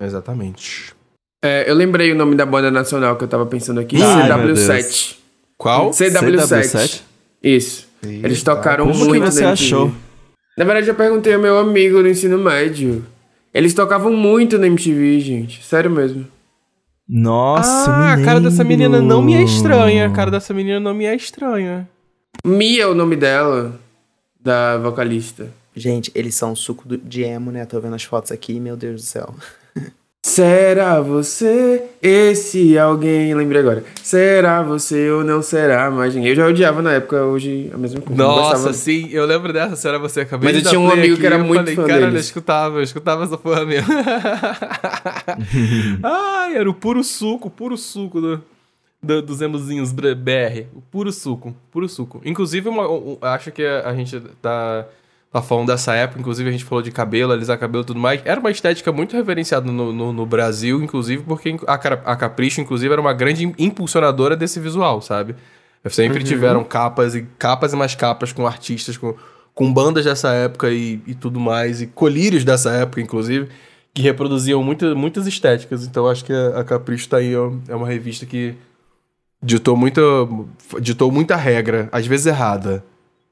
Exatamente. É, eu lembrei o nome da banda nacional que eu tava pensando aqui. Ai, meu CW7. Qual? CW7. Isso. Eles tocaram Como que muito você na achou? MTV. Na verdade, eu perguntei ao meu amigo no ensino médio. Eles tocavam muito na MTV, gente. Sério mesmo. Nossa, ah, a cara dessa menina não me é estranha. A cara dessa menina não me é estranha. Mia é o nome dela, da vocalista. Gente, eles são suco de emo, né? Tô vendo as fotos aqui, meu Deus do céu. Será você esse alguém? Lembrei agora. Será você ou não será mais ninguém? Eu já odiava na época, hoje a mesma coisa. Nossa, sim, eu lembro dessa, se era você. Acabei Mas de eu tinha um amigo aqui que era eu muito falei, fã Cara, eu deles." escutava, eu escutava essa porra mesmo. [LAUGHS] Ai, era o puro suco, puro suco do, do- dos emozinhos br-. O puro suco, puro suco. Inclusive, uma, um- um- acho que a, a gente tá, tá falando dessa época, inclusive a gente falou de cabelo, alisar cabelo e tudo mais. Era uma estética muito reverenciada no, no, no Brasil, inclusive, porque a, a Capricho, inclusive, era uma grande impulsionadora desse visual, sabe? Sempre tiveram capas e capas e mais capas com artistas, com, com bandas dessa época e, e tudo mais, e colírios dessa época, inclusive, que reproduziam muita, muitas estéticas. Então acho que a, a Capricho tá aí, ó, é uma revista que ditou muita, ditou muita regra, às vezes errada.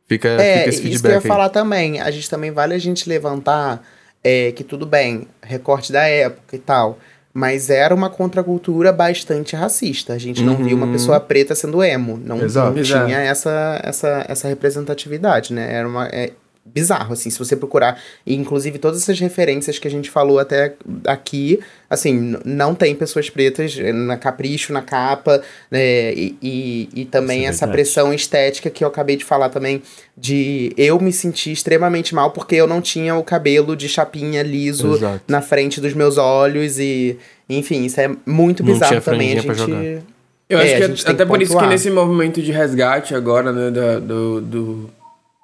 Fica, É, fica esse isso que eu feedback ia aí. falar também. A gente também vale a gente levantar é, que tudo bem, recorte da época e tal. Mas era uma contracultura bastante racista. A gente não via uma pessoa preta sendo emo. Não, Uhum. Exato. não Exato. tinha essa, essa, essa representatividade, né? Era uma. É, bizarro, assim, se você procurar. E, inclusive, todas essas referências que a gente falou até aqui, assim, não tem pessoas pretas na capricho, na capa, né? E, e, e também Isso é essa verdade. pressão estética que eu acabei de falar também, de eu me sentir extremamente mal porque eu não tinha o cabelo de chapinha liso Exato. na frente dos meus olhos e. Enfim, isso é muito bizarro também. A gente. Eu É, acho que é- tem até que por isso que pontuar. nesse movimento de resgate agora, né, do, do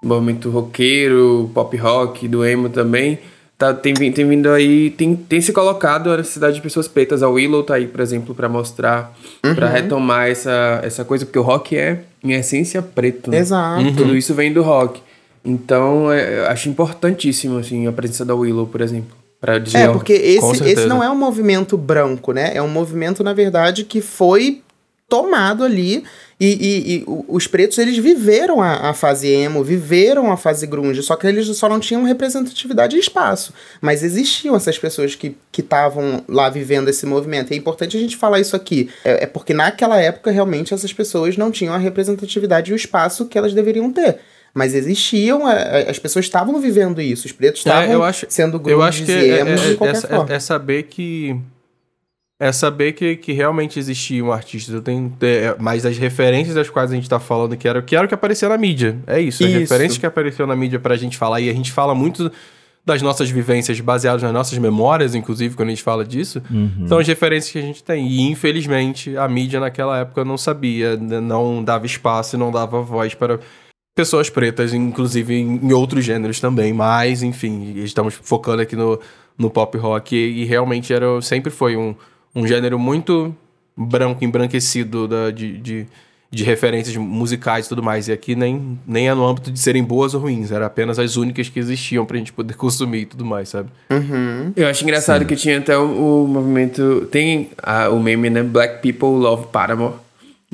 movimento roqueiro, pop rock, do emo também, tá, tem, tem vindo aí, tem, tem se colocado a necessidade de pessoas pretas. A Willow tá aí, por exemplo, pra mostrar, pra Uhum. retomar essa, essa coisa, porque o rock é, em essência, preto. né? Exato. Tudo isso vem do rock. Então, é, acho importantíssimo, assim, a presença da Willow, por exemplo, pra dizer... É, porque esse, esse não é um movimento branco, né? É um movimento, na verdade, que foi tomado ali. E, e- e os pretos, eles viveram a, a fase emo, viveram a fase grunge, só que eles só não tinham representatividade e espaço. Mas existiam essas pessoas que estavam lá vivendo esse movimento. E é importante a gente falar isso aqui. É, é porque naquela época, realmente, essas pessoas não tinham a representatividade e o espaço que elas deveriam ter. Mas existiam, as pessoas estavam vivendo isso, os pretos É, estavam acho- sendo grunge Eu acho que e é, é- é- é- é saber que. É saber que, que realmente existiam artistas. Eu tenho, é, mas as referências das quais a gente tá falando que era, que era o que apareceu na mídia. É isso. As Isso. referências que apareceu na mídia pra gente falar. E a gente fala muito das nossas vivências baseadas nas nossas memórias, inclusive, quando a gente fala disso. São as referências que a gente tem. E, infelizmente, a mídia naquela época não sabia, né, não dava espaço e não dava voz para pessoas pretas, inclusive em em outros gêneros também, mas enfim, estamos focando aqui no, no pop rock e, e realmente era, sempre foi um, um gênero muito branco, embranquecido da, de, de, de referências musicais e tudo mais. E aqui nem, nem é no âmbito de serem boas ou ruins, era apenas as únicas que existiam pra gente poder [LAUGHS] consumir e tudo mais, sabe? Uhum. Eu acho engraçado que tinha até o, o movimento. Tem a- o meme, né? Black People Love Paramore.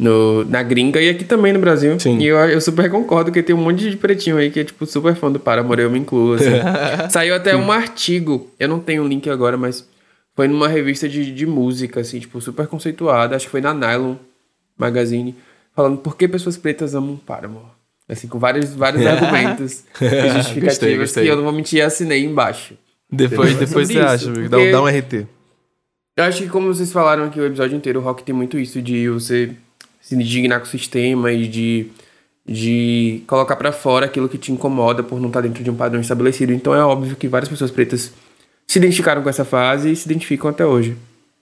No, na gringa e aqui também no Brasil. Sim. E eu, eu super concordo que tem um monte de pretinho aí que é, tipo, super fã do Paramore, eu me incluo, assim. [LAUGHS] Saiu até um artigo, eu não tenho o link agora, mas foi numa revista de, de música, assim, tipo, super conceituada. Acho que foi na Nylon Magazine, falando por que pessoas pretas amam Paramore. Assim, com vários, vários [LAUGHS] argumentos e justificativas [LAUGHS] Gostei, gostei. que eu não vou mentir, assinei embaixo. Depois, depois você isso, acha, amigo. dá, dá um RT. Eu acho que como vocês falaram aqui o episódio inteiro, o rock tem muito isso de você se indignar com o sistema e de, de colocar pra fora aquilo que te incomoda por não estar dentro de um padrão estabelecido. Então é óbvio que várias pessoas pretas se identificaram com essa fase e se identificam até hoje.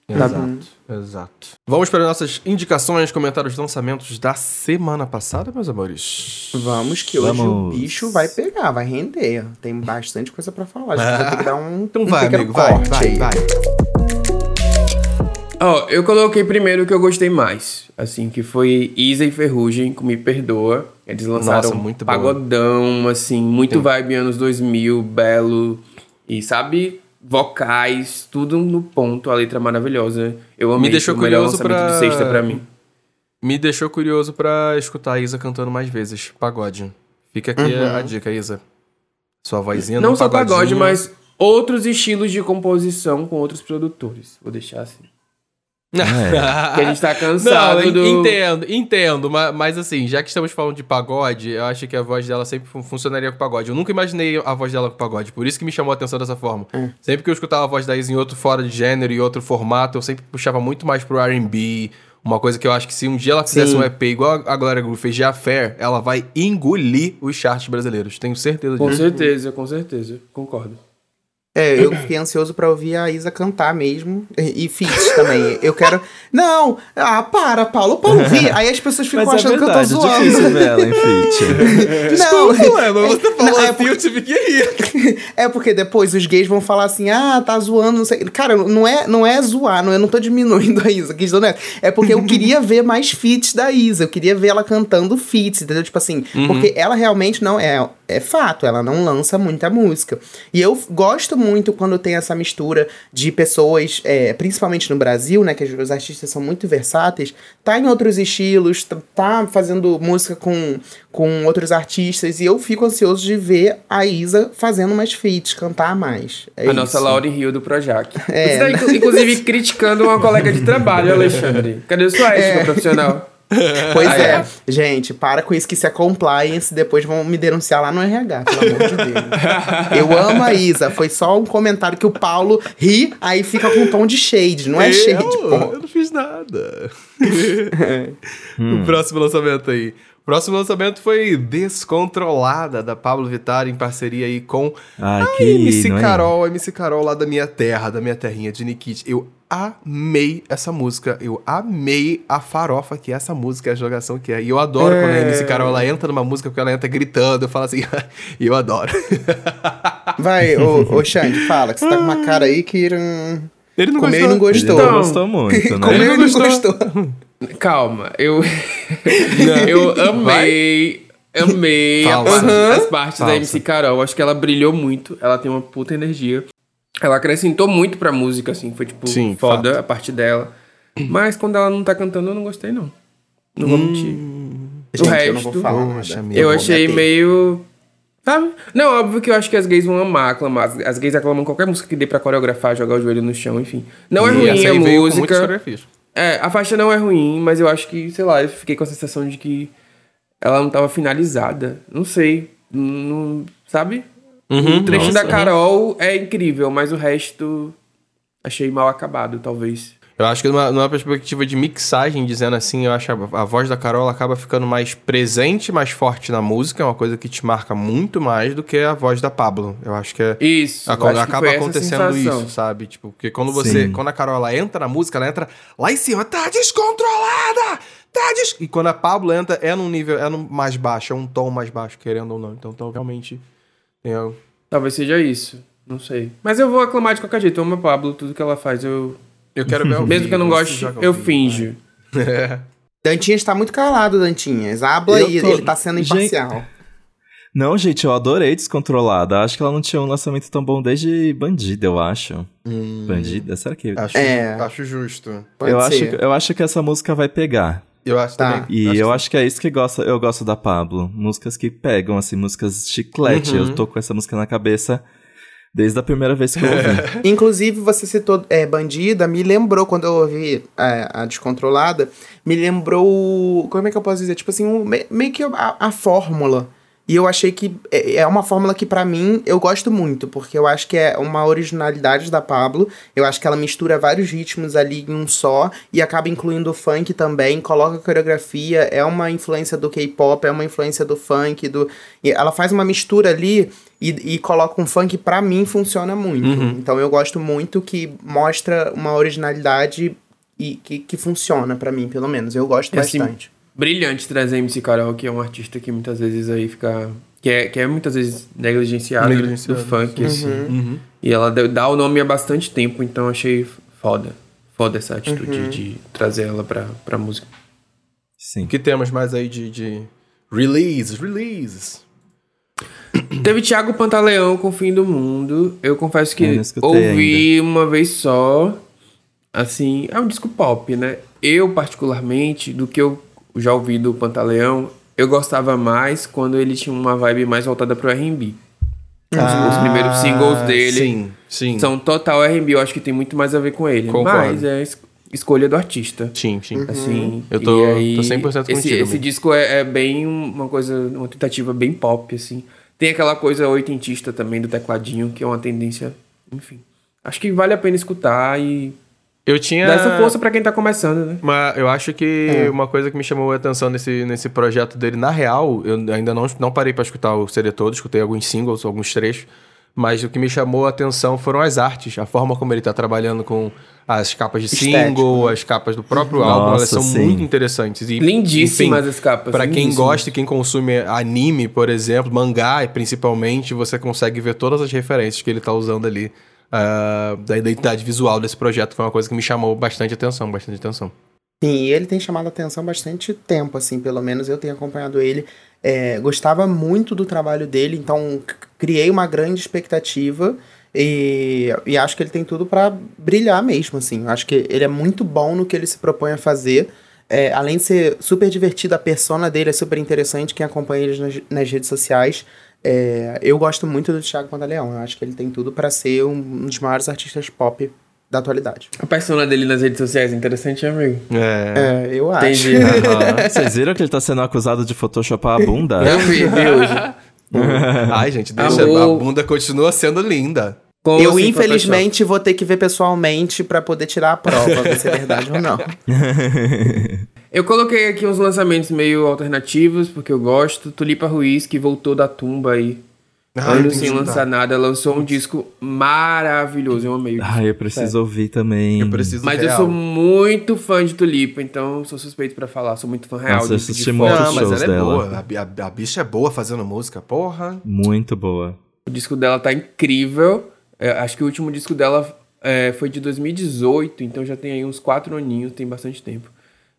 Exato, exato. Vamos para nossas indicações, comentários, lançamentos da semana passada, meus amores. Vamos que hoje Vamos. o bicho vai pegar, vai render. Tem bastante coisa pra falar. A gente vai ter que dar um, [LAUGHS] Então um vai, amigo, vai, corte vai, aí. vai. Ó, eu coloquei primeiro o que eu gostei mais, assim, que foi Isa e Ferrugem, com Me Perdoa. Eles lançaram Nossa, muito pagodão, assim, muito vibe anos 2000, belo, e sabe, vocais, tudo no ponto, a letra maravilhosa. Eu amei, Me deixou o curioso pra- de sexta pra mim. Me deixou curioso pra escutar a Isa cantando mais vezes, pagode. Fica aqui a, a dica, Isa. Sua vozinha Não só pagode, pagodinho. mas outros estilos de composição com outros produtores. Vou deixar assim. [LAUGHS] Porque a gente tá cansado Não, do... entendo, entendo, mas, mas assim, já que estamos falando de pagode, eu acho que a voz dela sempre fun- funcionaria com pagode. Eu nunca imaginei a voz dela com pagode, por isso que me chamou a atenção dessa forma. Sempre que eu escutava a voz da Isa em outro fora de gênero e outro formato, eu sempre puxava muito mais pro R&B, uma coisa que eu acho que se um dia ela fizesse Sim. um EP igual a Glória Groove fez de Affair, ela vai engolir os charts brasileiros, tenho certeza Com disso. certeza, com certeza. Concordo. É, [COUGHS] eu fiquei ansioso pra ouvir a Isa cantar mesmo. E, e também. Eu quero. Não! Ah, para, Paulo, Paulo, vi. Aí as pessoas ficam Mas é achando verdade, que eu tô é zoando. difícil ver ela em feat. [LAUGHS] Não, Ué, mas você falou Não, é assim, eu tive que rir. [LAUGHS] É porque depois os gays vão falar assim, ah, tá zoando, não sei. Cara, não é, não é zoar, não, eu não tô diminuindo a Isa. Questão não é. É porque eu queria ver mais feats da Isa. Eu queria ver ela cantando feats, entendeu? Tipo assim, porque ela realmente não é. É fato, ela não lança muita música. E eu gosto muito quando tem essa mistura de pessoas, é, principalmente no Brasil, né? Que os artistas são muito versáteis, tá em outros estilos, tá- tá fazendo música com, com outros artistas. E eu fico ansioso de ver a Isa fazendo mais feats, cantar mais. É a nossa isso. Lauren Rio do Projac. É. Você tá, inclu- inclusive, [LAUGHS] criticando uma colega de trabalho, Alexandre. Cadê sua ética profissional? [LAUGHS] Pois Ah, é. é? Gente, para com isso que isso é compliance, depois vão me denunciar lá no RH, pelo amor de Deus. [LAUGHS] Eu amo a Isa, foi só um comentário que o Paulo ri, aí fica com um tom de shade, não é shade, eu, pô. eu não fiz nada. [LAUGHS] O próximo lançamento aí. O próximo lançamento foi Descontrolada, da Pablo Vittar, em parceria aí com Ai, a que MC não é? Carol, a MC Carol lá da minha terra, da minha terrinha de Nikit. Eu amei essa música, eu amei a farofa que é essa música, a jogação que é. E eu adoro quando a MC Carol ela entra numa música porque ela entra gritando, eu falo assim, [LAUGHS] e eu adoro. [LAUGHS] Vai, ô, ô Xande, fala, que você tá com uma cara aí que hum, Ele não comeu e gostou. não gostou. Ele Então, gostou muito, né? comeu e não gostou. gostou. [LAUGHS] Calma, eu. [LAUGHS] eu amei. Amei parte- as partes da Falsa. MC Carol. Acho que ela brilhou muito. Ela tem uma puta energia. Ela acrescentou muito pra música, assim. Foi, tipo, Sim, foda fato. a parte dela. Mas quando ela não tá cantando, eu não gostei, não. Não vou mentir. Gente, o eu não vou resto, falar nada. meu. eu achei meio. Sabe? Não, óbvio que eu acho que as gays vão amar, aclamar. As, as gays aclamam qualquer música que dê pra coreografar, jogar o joelho no chão, enfim. Não é E ruim essa a música. É, a faixa não é ruim, mas eu acho que, sei lá, eu fiquei com a sensação de que ela não tava finalizada. Não sei. Não, sabe? Uhum, o trecho nossa. da Carol é incrível, mas o resto achei mal acabado, talvez. Eu acho que numa, numa perspectiva de mixagem, dizendo assim, eu acho que a, a voz da Carol acaba ficando mais presente, mais forte na música, é uma coisa que te marca muito mais do que a voz da Pablo. Eu acho que é. Isso. a- eu acaba acontecendo isso, sabe? Tipo, porque quando você. Sim. Quando a Carol ela entra na música, ela entra lá em cima, tá descontrolada! Tá des... E quando a Pablo entra, é num nível, é num mais baixo, é um tom mais baixo, querendo ou não. Então, então realmente. Tem algo. Talvez seja isso. Não sei. Mas eu vou aclamar de qualquer jeito. Eu amo a Pablo, tudo que ela faz, eu. Eu quero ver Mesmo que eu não goste, eu finjo. É. Dantinhas tá muito calado, Dantinhas. Habla e tô- ele tá sendo Gente- imparcial. Não, gente, eu adorei Descontrolada. Acho que ela não tinha um lançamento tão bom desde Bandida, eu acho. Bandida? Será que... Acho, É. acho justo. Pode eu, acho, ser. eu acho que essa música vai pegar. Eu acho Tá. também. E acho eu que acho que é isso que gosto, eu gosto da Pablo. Músicas que pegam, assim, músicas chiclete. Uhum. Eu tô com essa música na cabeça desde a primeira vez que eu ouvi. [LAUGHS] Inclusive, você citou é, Bandida, me lembrou, quando eu ouvi é, a Descontrolada, me lembrou, como é que eu posso dizer? Tipo assim, um- me- meio que a, a fórmula. E eu achei que é é uma fórmula que pra mim eu gosto muito, porque eu acho que é uma originalidade da Pablo. Eu acho que ela mistura vários ritmos ali em um só e acaba incluindo o funk também, coloca coreografia, é uma influência do K-pop, é uma influência do funk, do ela faz uma mistura ali e, e coloca um funk pra mim funciona muito. Então eu gosto muito que mostra uma originalidade e que, que funciona pra mim, pelo menos. Eu gosto É assim, bastante. Brilhante trazer MC Carol, que é um artista que muitas vezes aí fica. que é, que é muitas vezes negligenciado, Negligenciado. do funk, assim. Uhum. E ela deu- dá o nome há bastante tempo, então achei foda. Foda essa atitude Uhum. de trazer ela pra, pra música. Sim. O que temos mais aí de, de releases? Releases. Teve Thiago Pantaleão com o Fim do Mundo. Eu confesso que Eu ouvi uma vez só. Assim, é um disco pop, né? Eu, particularmente, do que eu já ouvi do Pantaleão, eu gostava mais quando ele tinha uma vibe mais voltada pro R&B. Os- Os primeiros singles dele Ah, Sim, sim. são total R&B. Eu acho que tem muito mais a ver com ele. Concordo. Mas é es- escolha do artista. Sim, sim. Assim, Eu tô- e aí, tô 100% esse, contigo, Esse amigo. disco é, é bem uma coisa, uma tentativa bem pop, assim. Tem aquela coisa oitentista também do tecladinho, que é uma tendência, enfim. Acho que vale a pena escutar e Eu tinha. dar essa força pra quem tá começando, né? Mas eu acho que uma coisa que me chamou a atenção nesse, nesse projeto dele, na real, eu ainda não, não parei pra escutar o CD todo, escutei alguns singles, alguns trechos. Mas o que me chamou a atenção foram as artes, a forma como ele tá trabalhando com as capas de Estético, single, as capas do próprio álbum, elas Nossa, são sim. muito interessantes. E, Lindíssimas enfim, as capas. Pra quem gosta e quem consome anime, por exemplo, mangá principalmente, você consegue ver todas as referências que ele tá usando ali ah, da identidade visual desse projeto. Foi uma coisa que me chamou bastante atenção, bastante atenção. Sim, e ele tem chamado atenção bastante tempo, assim, pelo menos eu tenho acompanhado ele. É, gostava muito do trabalho dele, então criei uma grande expectativa e, e acho que ele tem tudo pra brilhar mesmo, assim. Acho que ele é muito bom no que ele se propõe a fazer. É, além de ser super divertido, a persona dele é super interessante, quem acompanha ele nas, nas redes sociais. É, eu gosto muito do Thiago Pantaleão, eu acho que ele tem tudo pra ser um, um dos maiores artistas pop da atualidade. A persona dele nas redes sociais é interessante, amigo. É. É, eu acho. Entendi. Vocês viram que ele tá sendo acusado de photoshopar a bunda? Eu vi, vi hoje. [LAUGHS] [LAUGHS] Ai, gente, deixa. Amor. A bunda continua sendo linda. Como eu, assim, infelizmente, vou ter que ver pessoalmente pra poder tirar a prova, [LAUGHS] ver se é verdade ou não. [LAUGHS] Eu coloquei aqui uns lançamentos meio alternativos, porque eu gosto. Tulipa Ruiz, que voltou da tumba aí. Ai, Anos sem lançar nada, lançou um disco maravilhoso. Eu amei. o disco. Ai, eu preciso ouvir também. Eu preciso Mas real. eu sou muito fã de Tulipa, então sou suspeito pra falar. Sou muito fã real Nossa, de, de assisti foto. muito. Não, mas shows ela é dela. boa. A, a, a bicha é boa fazendo música, porra. Muito boa. O disco dela tá incrível. É, acho que o último disco dela é, foi de 2018, então já tem aí uns quatro aninhos, tem bastante tempo.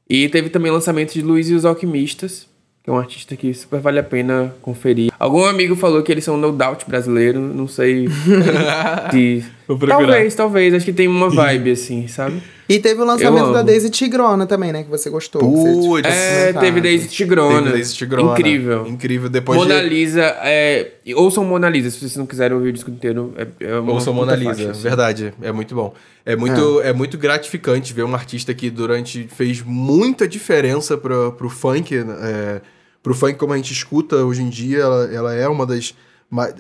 E teve também lançamento de Luiz e os Alquimistas, que é um artista que super vale a pena conferir. Algum amigo falou que eles são no doubt brasileiro, não sei [LAUGHS] se... Talvez, talvez, acho que tem uma vibe assim, sabe? E teve o lançamento da Daisy Tigrona também, né? Que você gostou. você Putz. tinha É, teve Daisy Tigrona. Teve Daisy Tigrona. Incrível. Incrível. Depois Mona de... Lisa, é, ouçam Mona Lisa, se vocês não quiserem ouvir o disco inteiro. É, é uma Ouçam Mona Lisa, faixa, assim. verdade, é muito bom. É muito, é. muito gratificante ver um artista que durante fez muita diferença pro, pro funk, é, pro funk como a gente escuta hoje em dia, ela, ela é uma das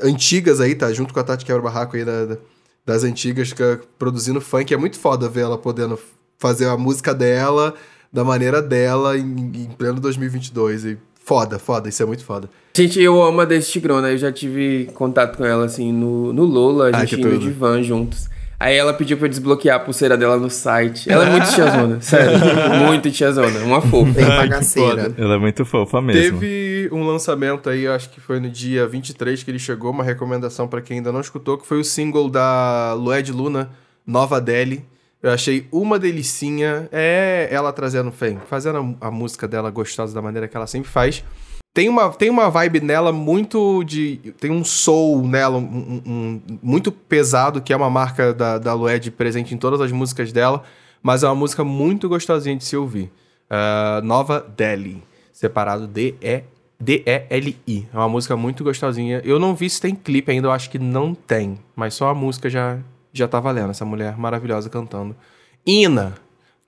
antigas aí, tá? Junto com a Tati Quebra Barraco aí da- da- das antigas, que produzindo funk. É muito foda ver ela podendo fazer a música dela, da maneira dela, em, em pleno 2022. E foda, foda, isso é muito foda. Gente, eu amo a Daisy Tigrona, eu já tive contato com ela, assim, no, no Lola, a Ah, gente que indo de van juntos. Aí ela pediu pra eu desbloquear a pulseira dela no site. Ela é muito tiazona, [LAUGHS] sério, muito tiazona, uma fofa. Bem que bagaceira. Ela é muito fofa mesmo. Teve um lançamento aí, acho que foi no dia 23 que ele chegou, uma recomendação pra quem ainda não escutou, que foi o single da Lued Luna, Nova Delhi. Eu achei uma delicinha, é ela trazendo, fazendo a música dela gostosa da maneira que ela sempre faz. Tem uma, tem uma vibe nela muito de. Tem um soul nela, um, um- muito pesado, que é uma marca da, da Lued presente em todas as músicas dela, mas é uma música muito gostosinha de se ouvir. Ah, Nova Delhi, separado D-E. D-E-L-I. É uma música muito gostosinha. Eu não vi se tem clipe ainda, eu acho que não tem. Mas só a música já, já tá valendo. Essa mulher maravilhosa cantando. Ina.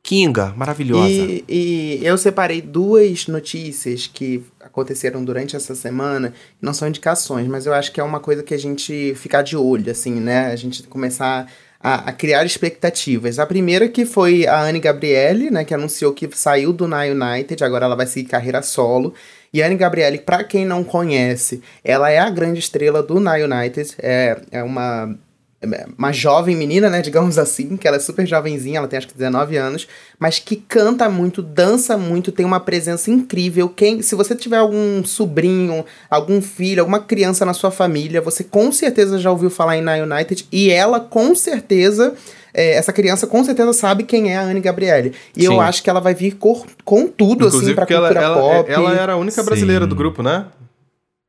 Kinga, maravilhosa. E, e eu separei duas notícias que aconteceram durante essa semana, não são indicações, mas eu acho que é uma coisa que a gente ficar de olho, assim, né? A gente começar a, a criar expectativas. A primeira que foi a Anne Gabriele, né? Que anunciou que saiu do Na United, agora ela vai seguir carreira solo. E Anne Gabriele, pra quem não conhece, ela é a grande estrela do Na United, é, é uma uma jovem menina, né, digamos assim, que ela é super jovenzinha, ela tem acho que 19 anos, mas que canta muito, dança muito, tem uma presença incrível. Quem, se você tiver algum sobrinho, algum filho, alguma criança na sua família, você com certeza já ouviu falar em Na United e ela com certeza é, essa criança com certeza sabe quem é a Anne Gabriele. E eu Sim. acho que ela vai vir cor- com tudo, assim, Inclusive pra porque ela, cultura ela, pop. ela era a única brasileira Sim. do grupo, né?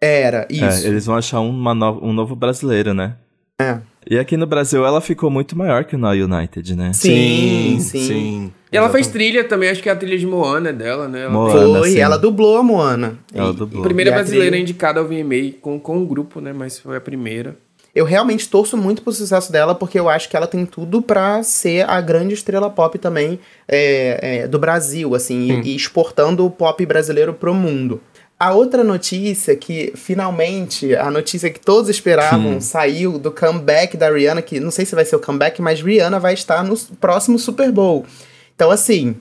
Era, É, isso. eles vão achar uma no- um novo brasileiro, né? É. E aqui no Brasil ela ficou muito maior que o Na United, né? Sim, sim. E ela fez trilha também, acho que é a trilha de Moana dela, né? Ela Moana. Foi, sim. ela dublou a Moana. Ela E- dublou. a primeira E brasileira trilha- indicada ao VMA com, com o grupo, né? Mas foi a primeira. Eu realmente torço muito pro sucesso dela, porque eu acho que ela tem tudo pra ser a grande estrela pop também é, é, do Brasil, assim, e, e exportando o pop brasileiro pro mundo. A outra notícia que, finalmente, a notícia que todos esperavam saiu do comeback da Rihanna, que não sei se vai ser o comeback, mas Rihanna vai estar no próximo Super Bowl. Então, assim,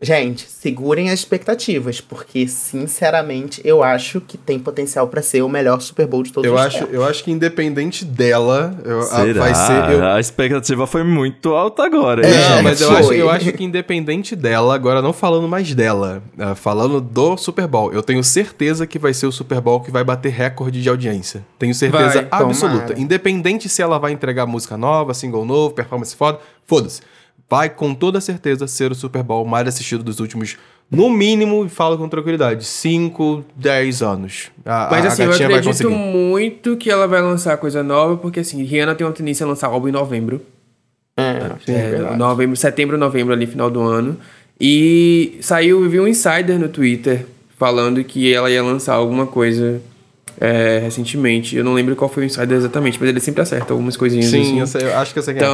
Gente, segurem as expectativas, porque sinceramente eu acho que tem potencial pra ser o melhor Super Bowl de todos Eu os acho, tempos. eu acho que independente dela, eu- a- Será? vai ser. eu- A expectativa foi muito alta agora. É, hein, Não, mas eu acho, eu acho que independente dela, agora não falando mais dela, ah, falando do Super Bowl, eu tenho certeza que vai ser o Super Bowl que vai bater recorde de audiência. Tenho certeza Vai, absoluta. tomara. Independente se ela vai entregar música nova, single novo, performance foda, foda-se. Vai com toda certeza ser o Super Bowl mais assistido dos últimos, no mínimo, e falo com tranquilidade, 5, 10 anos. A, Mas a assim, eu gatinha vai acredito muito que ela vai lançar coisa nova, porque assim, Rihanna tem uma tendência a lançar álbum em novembro. É, sim, É, verdade. novembro, setembro, novembro, ali, final do ano. E saiu, eu vi um insider no Twitter falando que ela ia lançar alguma coisa é, recentemente. Eu não lembro qual foi o insider exatamente, mas ele sempre acerta algumas coisinhas Sim, assim. eu, sei, eu acho que eu sei quem é.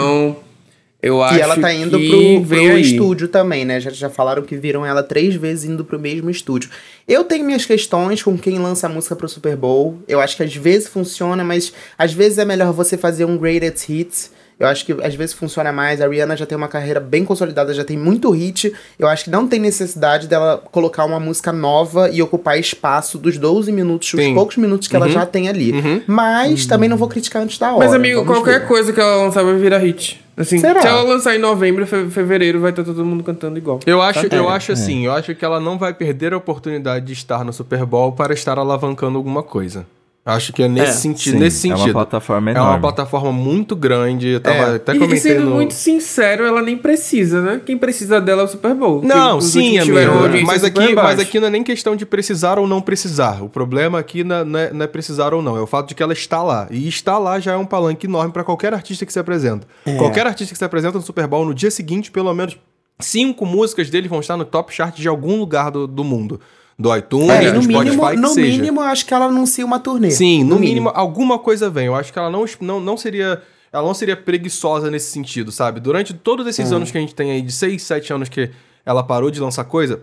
Eu acho E ela tá indo que pro, pro estúdio também, né? Já, já falaram que viram ela três vezes indo pro mesmo estúdio. Eu tenho minhas questões com quem lança música pro Super Bowl. Eu acho que às vezes funciona, mas às vezes é melhor você fazer um Greatest Hits. Eu acho que às vezes funciona mais. A Rihanna já tem uma carreira bem consolidada, já tem muito hit. Eu acho que não tem necessidade dela colocar uma música nova e ocupar espaço dos 12 minutos, os Sim. poucos minutos que ela Uhum. já tem ali. Mas também não vou criticar antes da hora. Mas, amigo, vamos qualquer ver. coisa que ela lançar vai virar hit. Assim, Será? se ela lançar em novembro, fe- fevereiro, vai estar todo mundo cantando igual. Eu acho, Tá eu acho assim, eu acho que ela não vai perder a oportunidade de estar no Super Bowl para estar alavancando alguma coisa. Acho que é nesse É, sentido. Sim, nesse é uma sentido. plataforma É enorme. uma plataforma muito grande. Eu tava, É. até E, e sendo muito sincero, ela nem precisa, né? Quem precisa dela é o Super Bowl. Não, sim, amigo. audiência Mas super aqui, mas aqui não é nem questão de precisar ou não precisar. O problema aqui não é, não é- não é precisar ou não. É o fato de que ela está lá. E estar lá já é um palanque enorme para qualquer artista que se apresenta. É. Qualquer artista que se apresenta no Super Bowl, no dia seguinte, pelo menos cinco músicas dele vão estar no top chart de algum lugar do, do mundo. Do iTunes, É, do no Spotify, mínimo, que no seja. mínimo, acho que ela anuncia uma turnê. Sim, no, mínimo, alguma coisa vem. Eu acho que ela não, não, não seria. Ela não seria preguiçosa nesse sentido, sabe? Durante todos esses Hum. anos que a gente tem aí, de 6, 7 anos que ela parou de lançar coisa,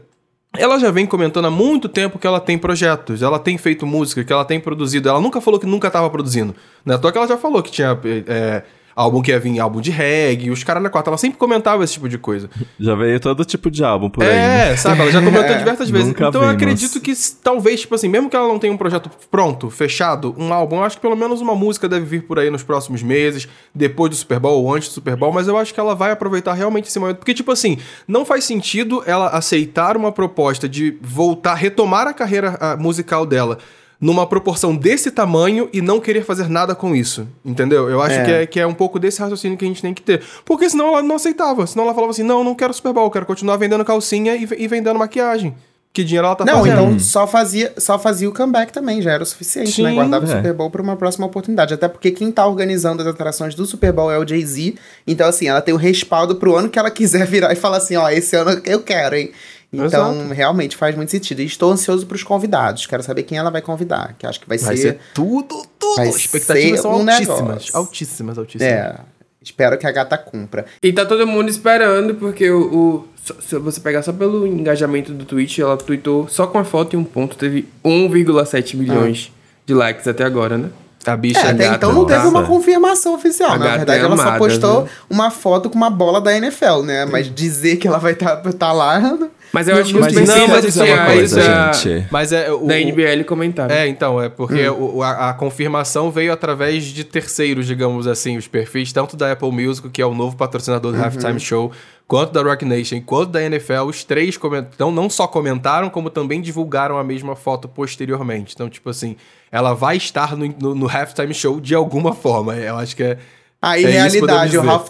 ela já vem comentando há muito tempo que ela tem projetos, ela tem feito música, que ela tem produzido. Ela nunca falou que nunca estava produzindo. É à toa que ela já falou que tinha é, álbum que ia vir álbum de reggae, os caras na quarta. Ela sempre comentava esse tipo de coisa. [LAUGHS] Já veio todo tipo de álbum por aí. né? É, sabe? Ela já comentou [LAUGHS] diversas vezes. Nunca então eu vimos. acredito que talvez, tipo assim, mesmo que ela não tenha um projeto pronto, fechado, um álbum, eu acho que pelo menos uma música deve vir por aí nos próximos meses, depois do Super Bowl ou antes do Super Bowl, mas eu acho que ela vai aproveitar realmente esse momento. Porque, tipo assim, não faz sentido ela aceitar uma proposta de voltar, retomar a carreira ah, musical dela. Numa proporção desse tamanho e não querer fazer nada com isso. Entendeu? Eu acho É. que, é, que é um pouco desse raciocínio que a gente tem que ter. Porque senão ela não aceitava. Senão ela falava assim: não, não quero Super Bowl, quero continuar vendendo calcinha e, e vendendo maquiagem. Que dinheiro ela tá Não, fazendo. então só fazia, só fazia o comeback também, já era o suficiente, né? Sim, Guardava o é. Super Bowl pra uma próxima oportunidade. Até porque quem tá organizando as atrações do Super Bowl é o Jay-Z. Então, assim, ela tem o respaldo pro ano que ela quiser virar e falar assim: ó, esse ano eu quero, hein? Então, Exato. realmente faz muito sentido. E estou ansioso pros convidados. Quero saber quem ela vai convidar. Que acho que vai, Vai ser. ser tudo, tudo. vai As expectativas ser são um altíssimas. negócio. Altíssimas, altíssimas. É. Espero que a gata cumpra. E tá todo mundo esperando, porque o. o- se você pegar só pelo engajamento do tweet, ela tweetou só com a foto e um ponto, teve 1,7 milhões de likes até agora, né? A bicha É, até gata, então não teve uma confirmação oficial. A Na gata verdade, é ela só amada, postou viu? uma foto com uma bola da NFL, né? Mas dizer que ela vai estar tá lá. Mas eu acho que os não, perfis mas isso é uma oficiais coisa, da, gente. Mas é o, da comentaram. É, então, é porque Hum. o- a, a confirmação veio através de terceiros, digamos assim, os perfis, tanto da Apple Music, que é o novo patrocinador do Uhum. Halftime Show, quanto da Rock Nation, quanto da NFL, os três coment- então, não só comentaram, como também divulgaram a mesma foto posteriormente. Então, tipo assim, ela vai estar no, no, no Halftime Show de alguma forma. Eu acho que é. Aí, é realidade, o, half,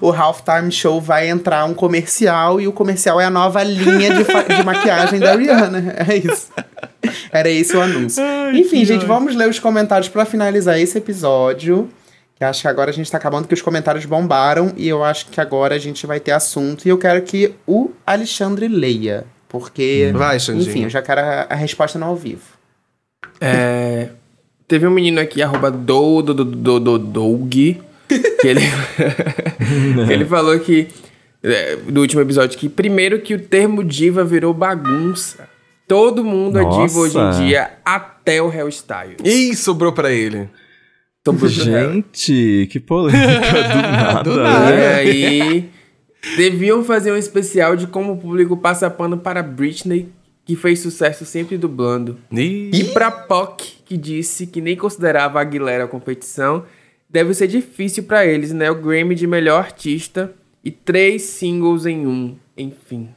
o, o Halftime Show vai entrar um comercial e o comercial é a nova linha de, de maquiagem da Rihanna. É isso. Era esse o anúncio. Enfim, gente, vamos ler os comentários pra finalizar esse episódio. Que acho que agora a gente tá acabando que os comentários bombaram e eu acho que agora a gente vai ter assunto. E eu quero que o Alexandre leia. Porque, Vai, Xandinho. enfim, eu já quero a, a resposta no ao vivo. É, teve um menino aqui, arroba do, do, do, do, do, Doug, que ele, [LAUGHS] que ele falou que, é, do último episódio, que primeiro que o termo diva virou bagunça. Todo mundo é diva hoje em Nossa. dia, até o Hell Style. Ih, sobrou pra ele. Sobrou. Gente, que polêmica do [LAUGHS] nada, Do E nada. né? aí, Deviam fazer um especial de como o público passa pano para Britney, que fez sucesso sempre dublando. Ih, E pra POC, que disse que nem considerava a Aguilera a competição, deve ser difícil pra eles, né? O Grammy de melhor artista e três singles em um. Enfim.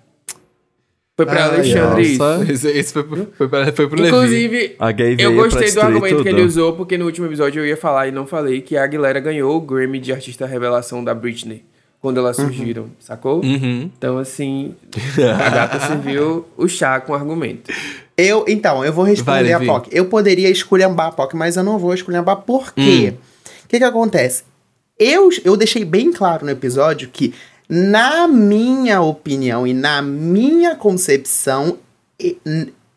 Foi pra Ai, Alexandre nossa. isso. [LAUGHS] Esse, esse foi, pro, foi, pra, foi pro Levi. Inclusive, veio eu gostei do argumento que tudo. ele usou, porque no último episódio eu ia falar e não falei que a Aguilera ganhou o Grammy de artista revelação da Britney. Quando elas surgiram, sacou? Uhum. Então, assim, a gata [LAUGHS] serviu o chá com argumento. Eu, então, eu vou Vai, responder a Levi. POC. Eu poderia esculhambar a POC, mas eu não vou esculhambar por quê? O que que acontece? Eu, eu deixei bem claro no episódio que, na minha opinião e na minha concepção,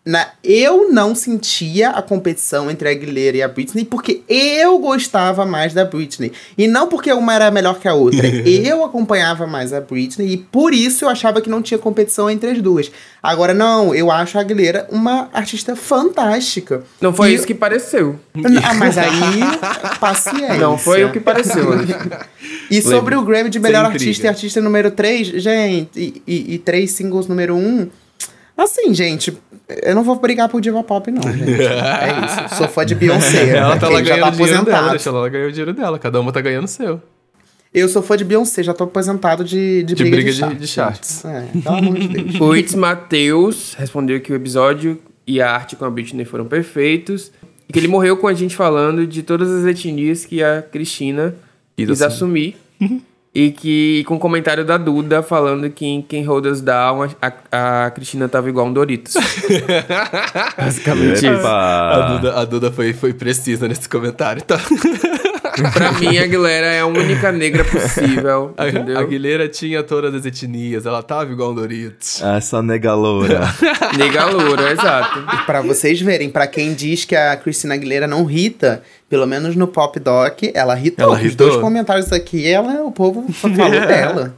na, eu não sentia a competição entre a Aguilera e a Britney porque eu gostava mais da Britney. E não porque uma era melhor que a outra. [LAUGHS] eu acompanhava mais a Britney e por isso eu achava que não tinha competição entre as duas. Agora, não, eu acho a Aguilera uma artista fantástica. Não foi E- isso que pareceu. Ah, mas aí, paciência. Não foi o que pareceu. E sobre o Grammy de melhor Sem intriga. artista e artista número 3, gente, e, e, e três singles número 1, um, assim, gente, eu não vou brigar por diva pop, não, gente. [LAUGHS] É isso. Sou fã de Beyoncé. Ela tá ok? lá ganhando o dinheiro dela, deixa ela lá ganhar o dinheiro dela. Cada uma tá ganhando o seu. Eu sou fã de Beyoncé, já tô aposentado de, de, De briga, briga de, de- charts, de charts. É, pelo amor de Deus. [LAUGHS] O It's Matheus respondeu que o episódio e a arte com a Britney foram perfeitos. E que ele morreu com a gente falando de todas as etnias que a Cristina Quis quis assumir. [LAUGHS] e que com o comentário da Duda falando que em Quem Hold Us Down a, a, Cristina tava igual um Doritos. [LAUGHS] Basicamente isso. A Epa! Duda, a Duda foi, foi precisa nesse comentário, tá? [LAUGHS] Pra mim, a Aguilera é a única negra possível, A, entendeu? a Aguilera tinha todas as etnias, ela tava igual um Doritos. Essa nega loura. [LAUGHS] Nega loura, exato. Pra vocês verem, pra quem diz que a Christina Aguilera não rita, pelo menos no Pop Doc, ela ritou. Ela Os ritou. dois comentários aqui, ela, o povo falou [LAUGHS] dela.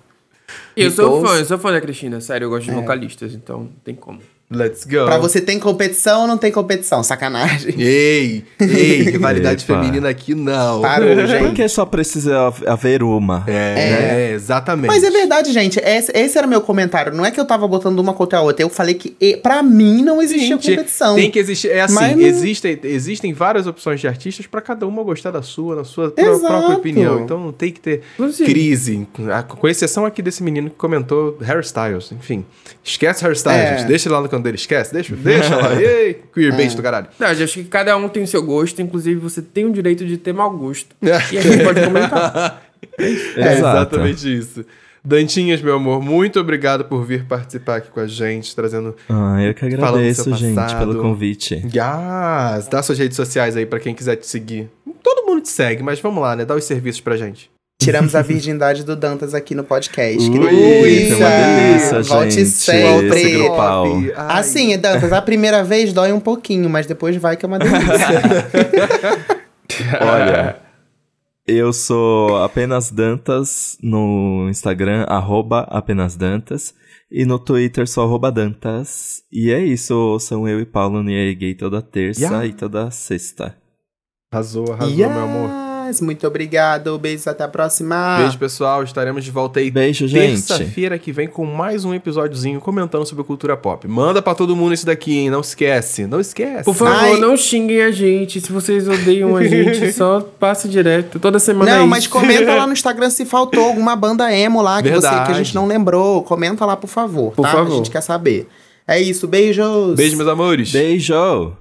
E eu sou Ritou. fã, eu sou fã da Cristina, sério, eu gosto de vocalistas, então não tem como. Let's go. Pra você tem competição ou não tem competição? Sacanagem. Ei, ei, [LAUGHS] rivalidade feminina aqui não. Parou, gente. Porque só precisa hav- haver uma. É, exatamente. Mas é verdade, gente. Esse, esse era meu comentário. Não é que eu tava botando uma contra a outra. Eu falei que, e, pra mim, não existia Gente, competição. Tem que existir. É assim, não- existem, existem várias opções de artistas pra cada uma gostar da sua, na sua Exato. própria opinião. Então não tem que ter Inclusive. crise. Com exceção aqui desse menino que comentou hairstyles. Enfim, esquece hairstyles, É. gente. Deixa ele lá no canto dele. Esquece, deixa, [LAUGHS] deixa lá. Ei, queerbait do caralho. Não, eu acho que cada um tem o seu gosto, inclusive você tem o direito de ter mau gosto. E a gente pode comentar. [LAUGHS] É Exato. exatamente isso. Dantinhas, meu amor, muito obrigado por vir participar aqui com a gente, trazendo. Ah, eu que agradeço, gente, pelo convite. Yes, dá suas redes sociais aí pra quem quiser te seguir. Todo mundo te segue, mas vamos lá, né? Dá os serviços pra gente. Tiramos a virgindade do Dantas aqui no podcast. Que Ui, delícia! foi uma delícia, Volte gente. sempre. Assim, Dantas, a primeira vez dói um pouquinho, mas depois vai que é uma delícia. [LAUGHS] Olha, eu sou apenas Dantas no Instagram, arroba apenas Dantas. E no Twitter sou arroba Dantas. E é isso, são eu e Paulo no EA Gay toda terça Yeah. e toda sexta. Arrasou, arrasou, meu amor. Yes, muito obrigado. Beijos, até a próxima. Beijo, pessoal. Estaremos de volta aí Beijo, gente. terça-feira que vem com mais um episódiozinho comentando sobre cultura pop. Manda pra todo mundo isso daqui, hein? Não esquece. Não esquece. Por favor, Ai. não xinguem a gente. Se vocês odeiam a gente, [LAUGHS] só passe direto. Toda semana é Não, isso. mas comenta lá [LAUGHS] no Instagram se faltou alguma banda emo lá que, você, que a gente não lembrou. Comenta lá, por favor. Por tá? favor. A gente quer saber. É isso, beijos. Beijo, meus amores. Beijo!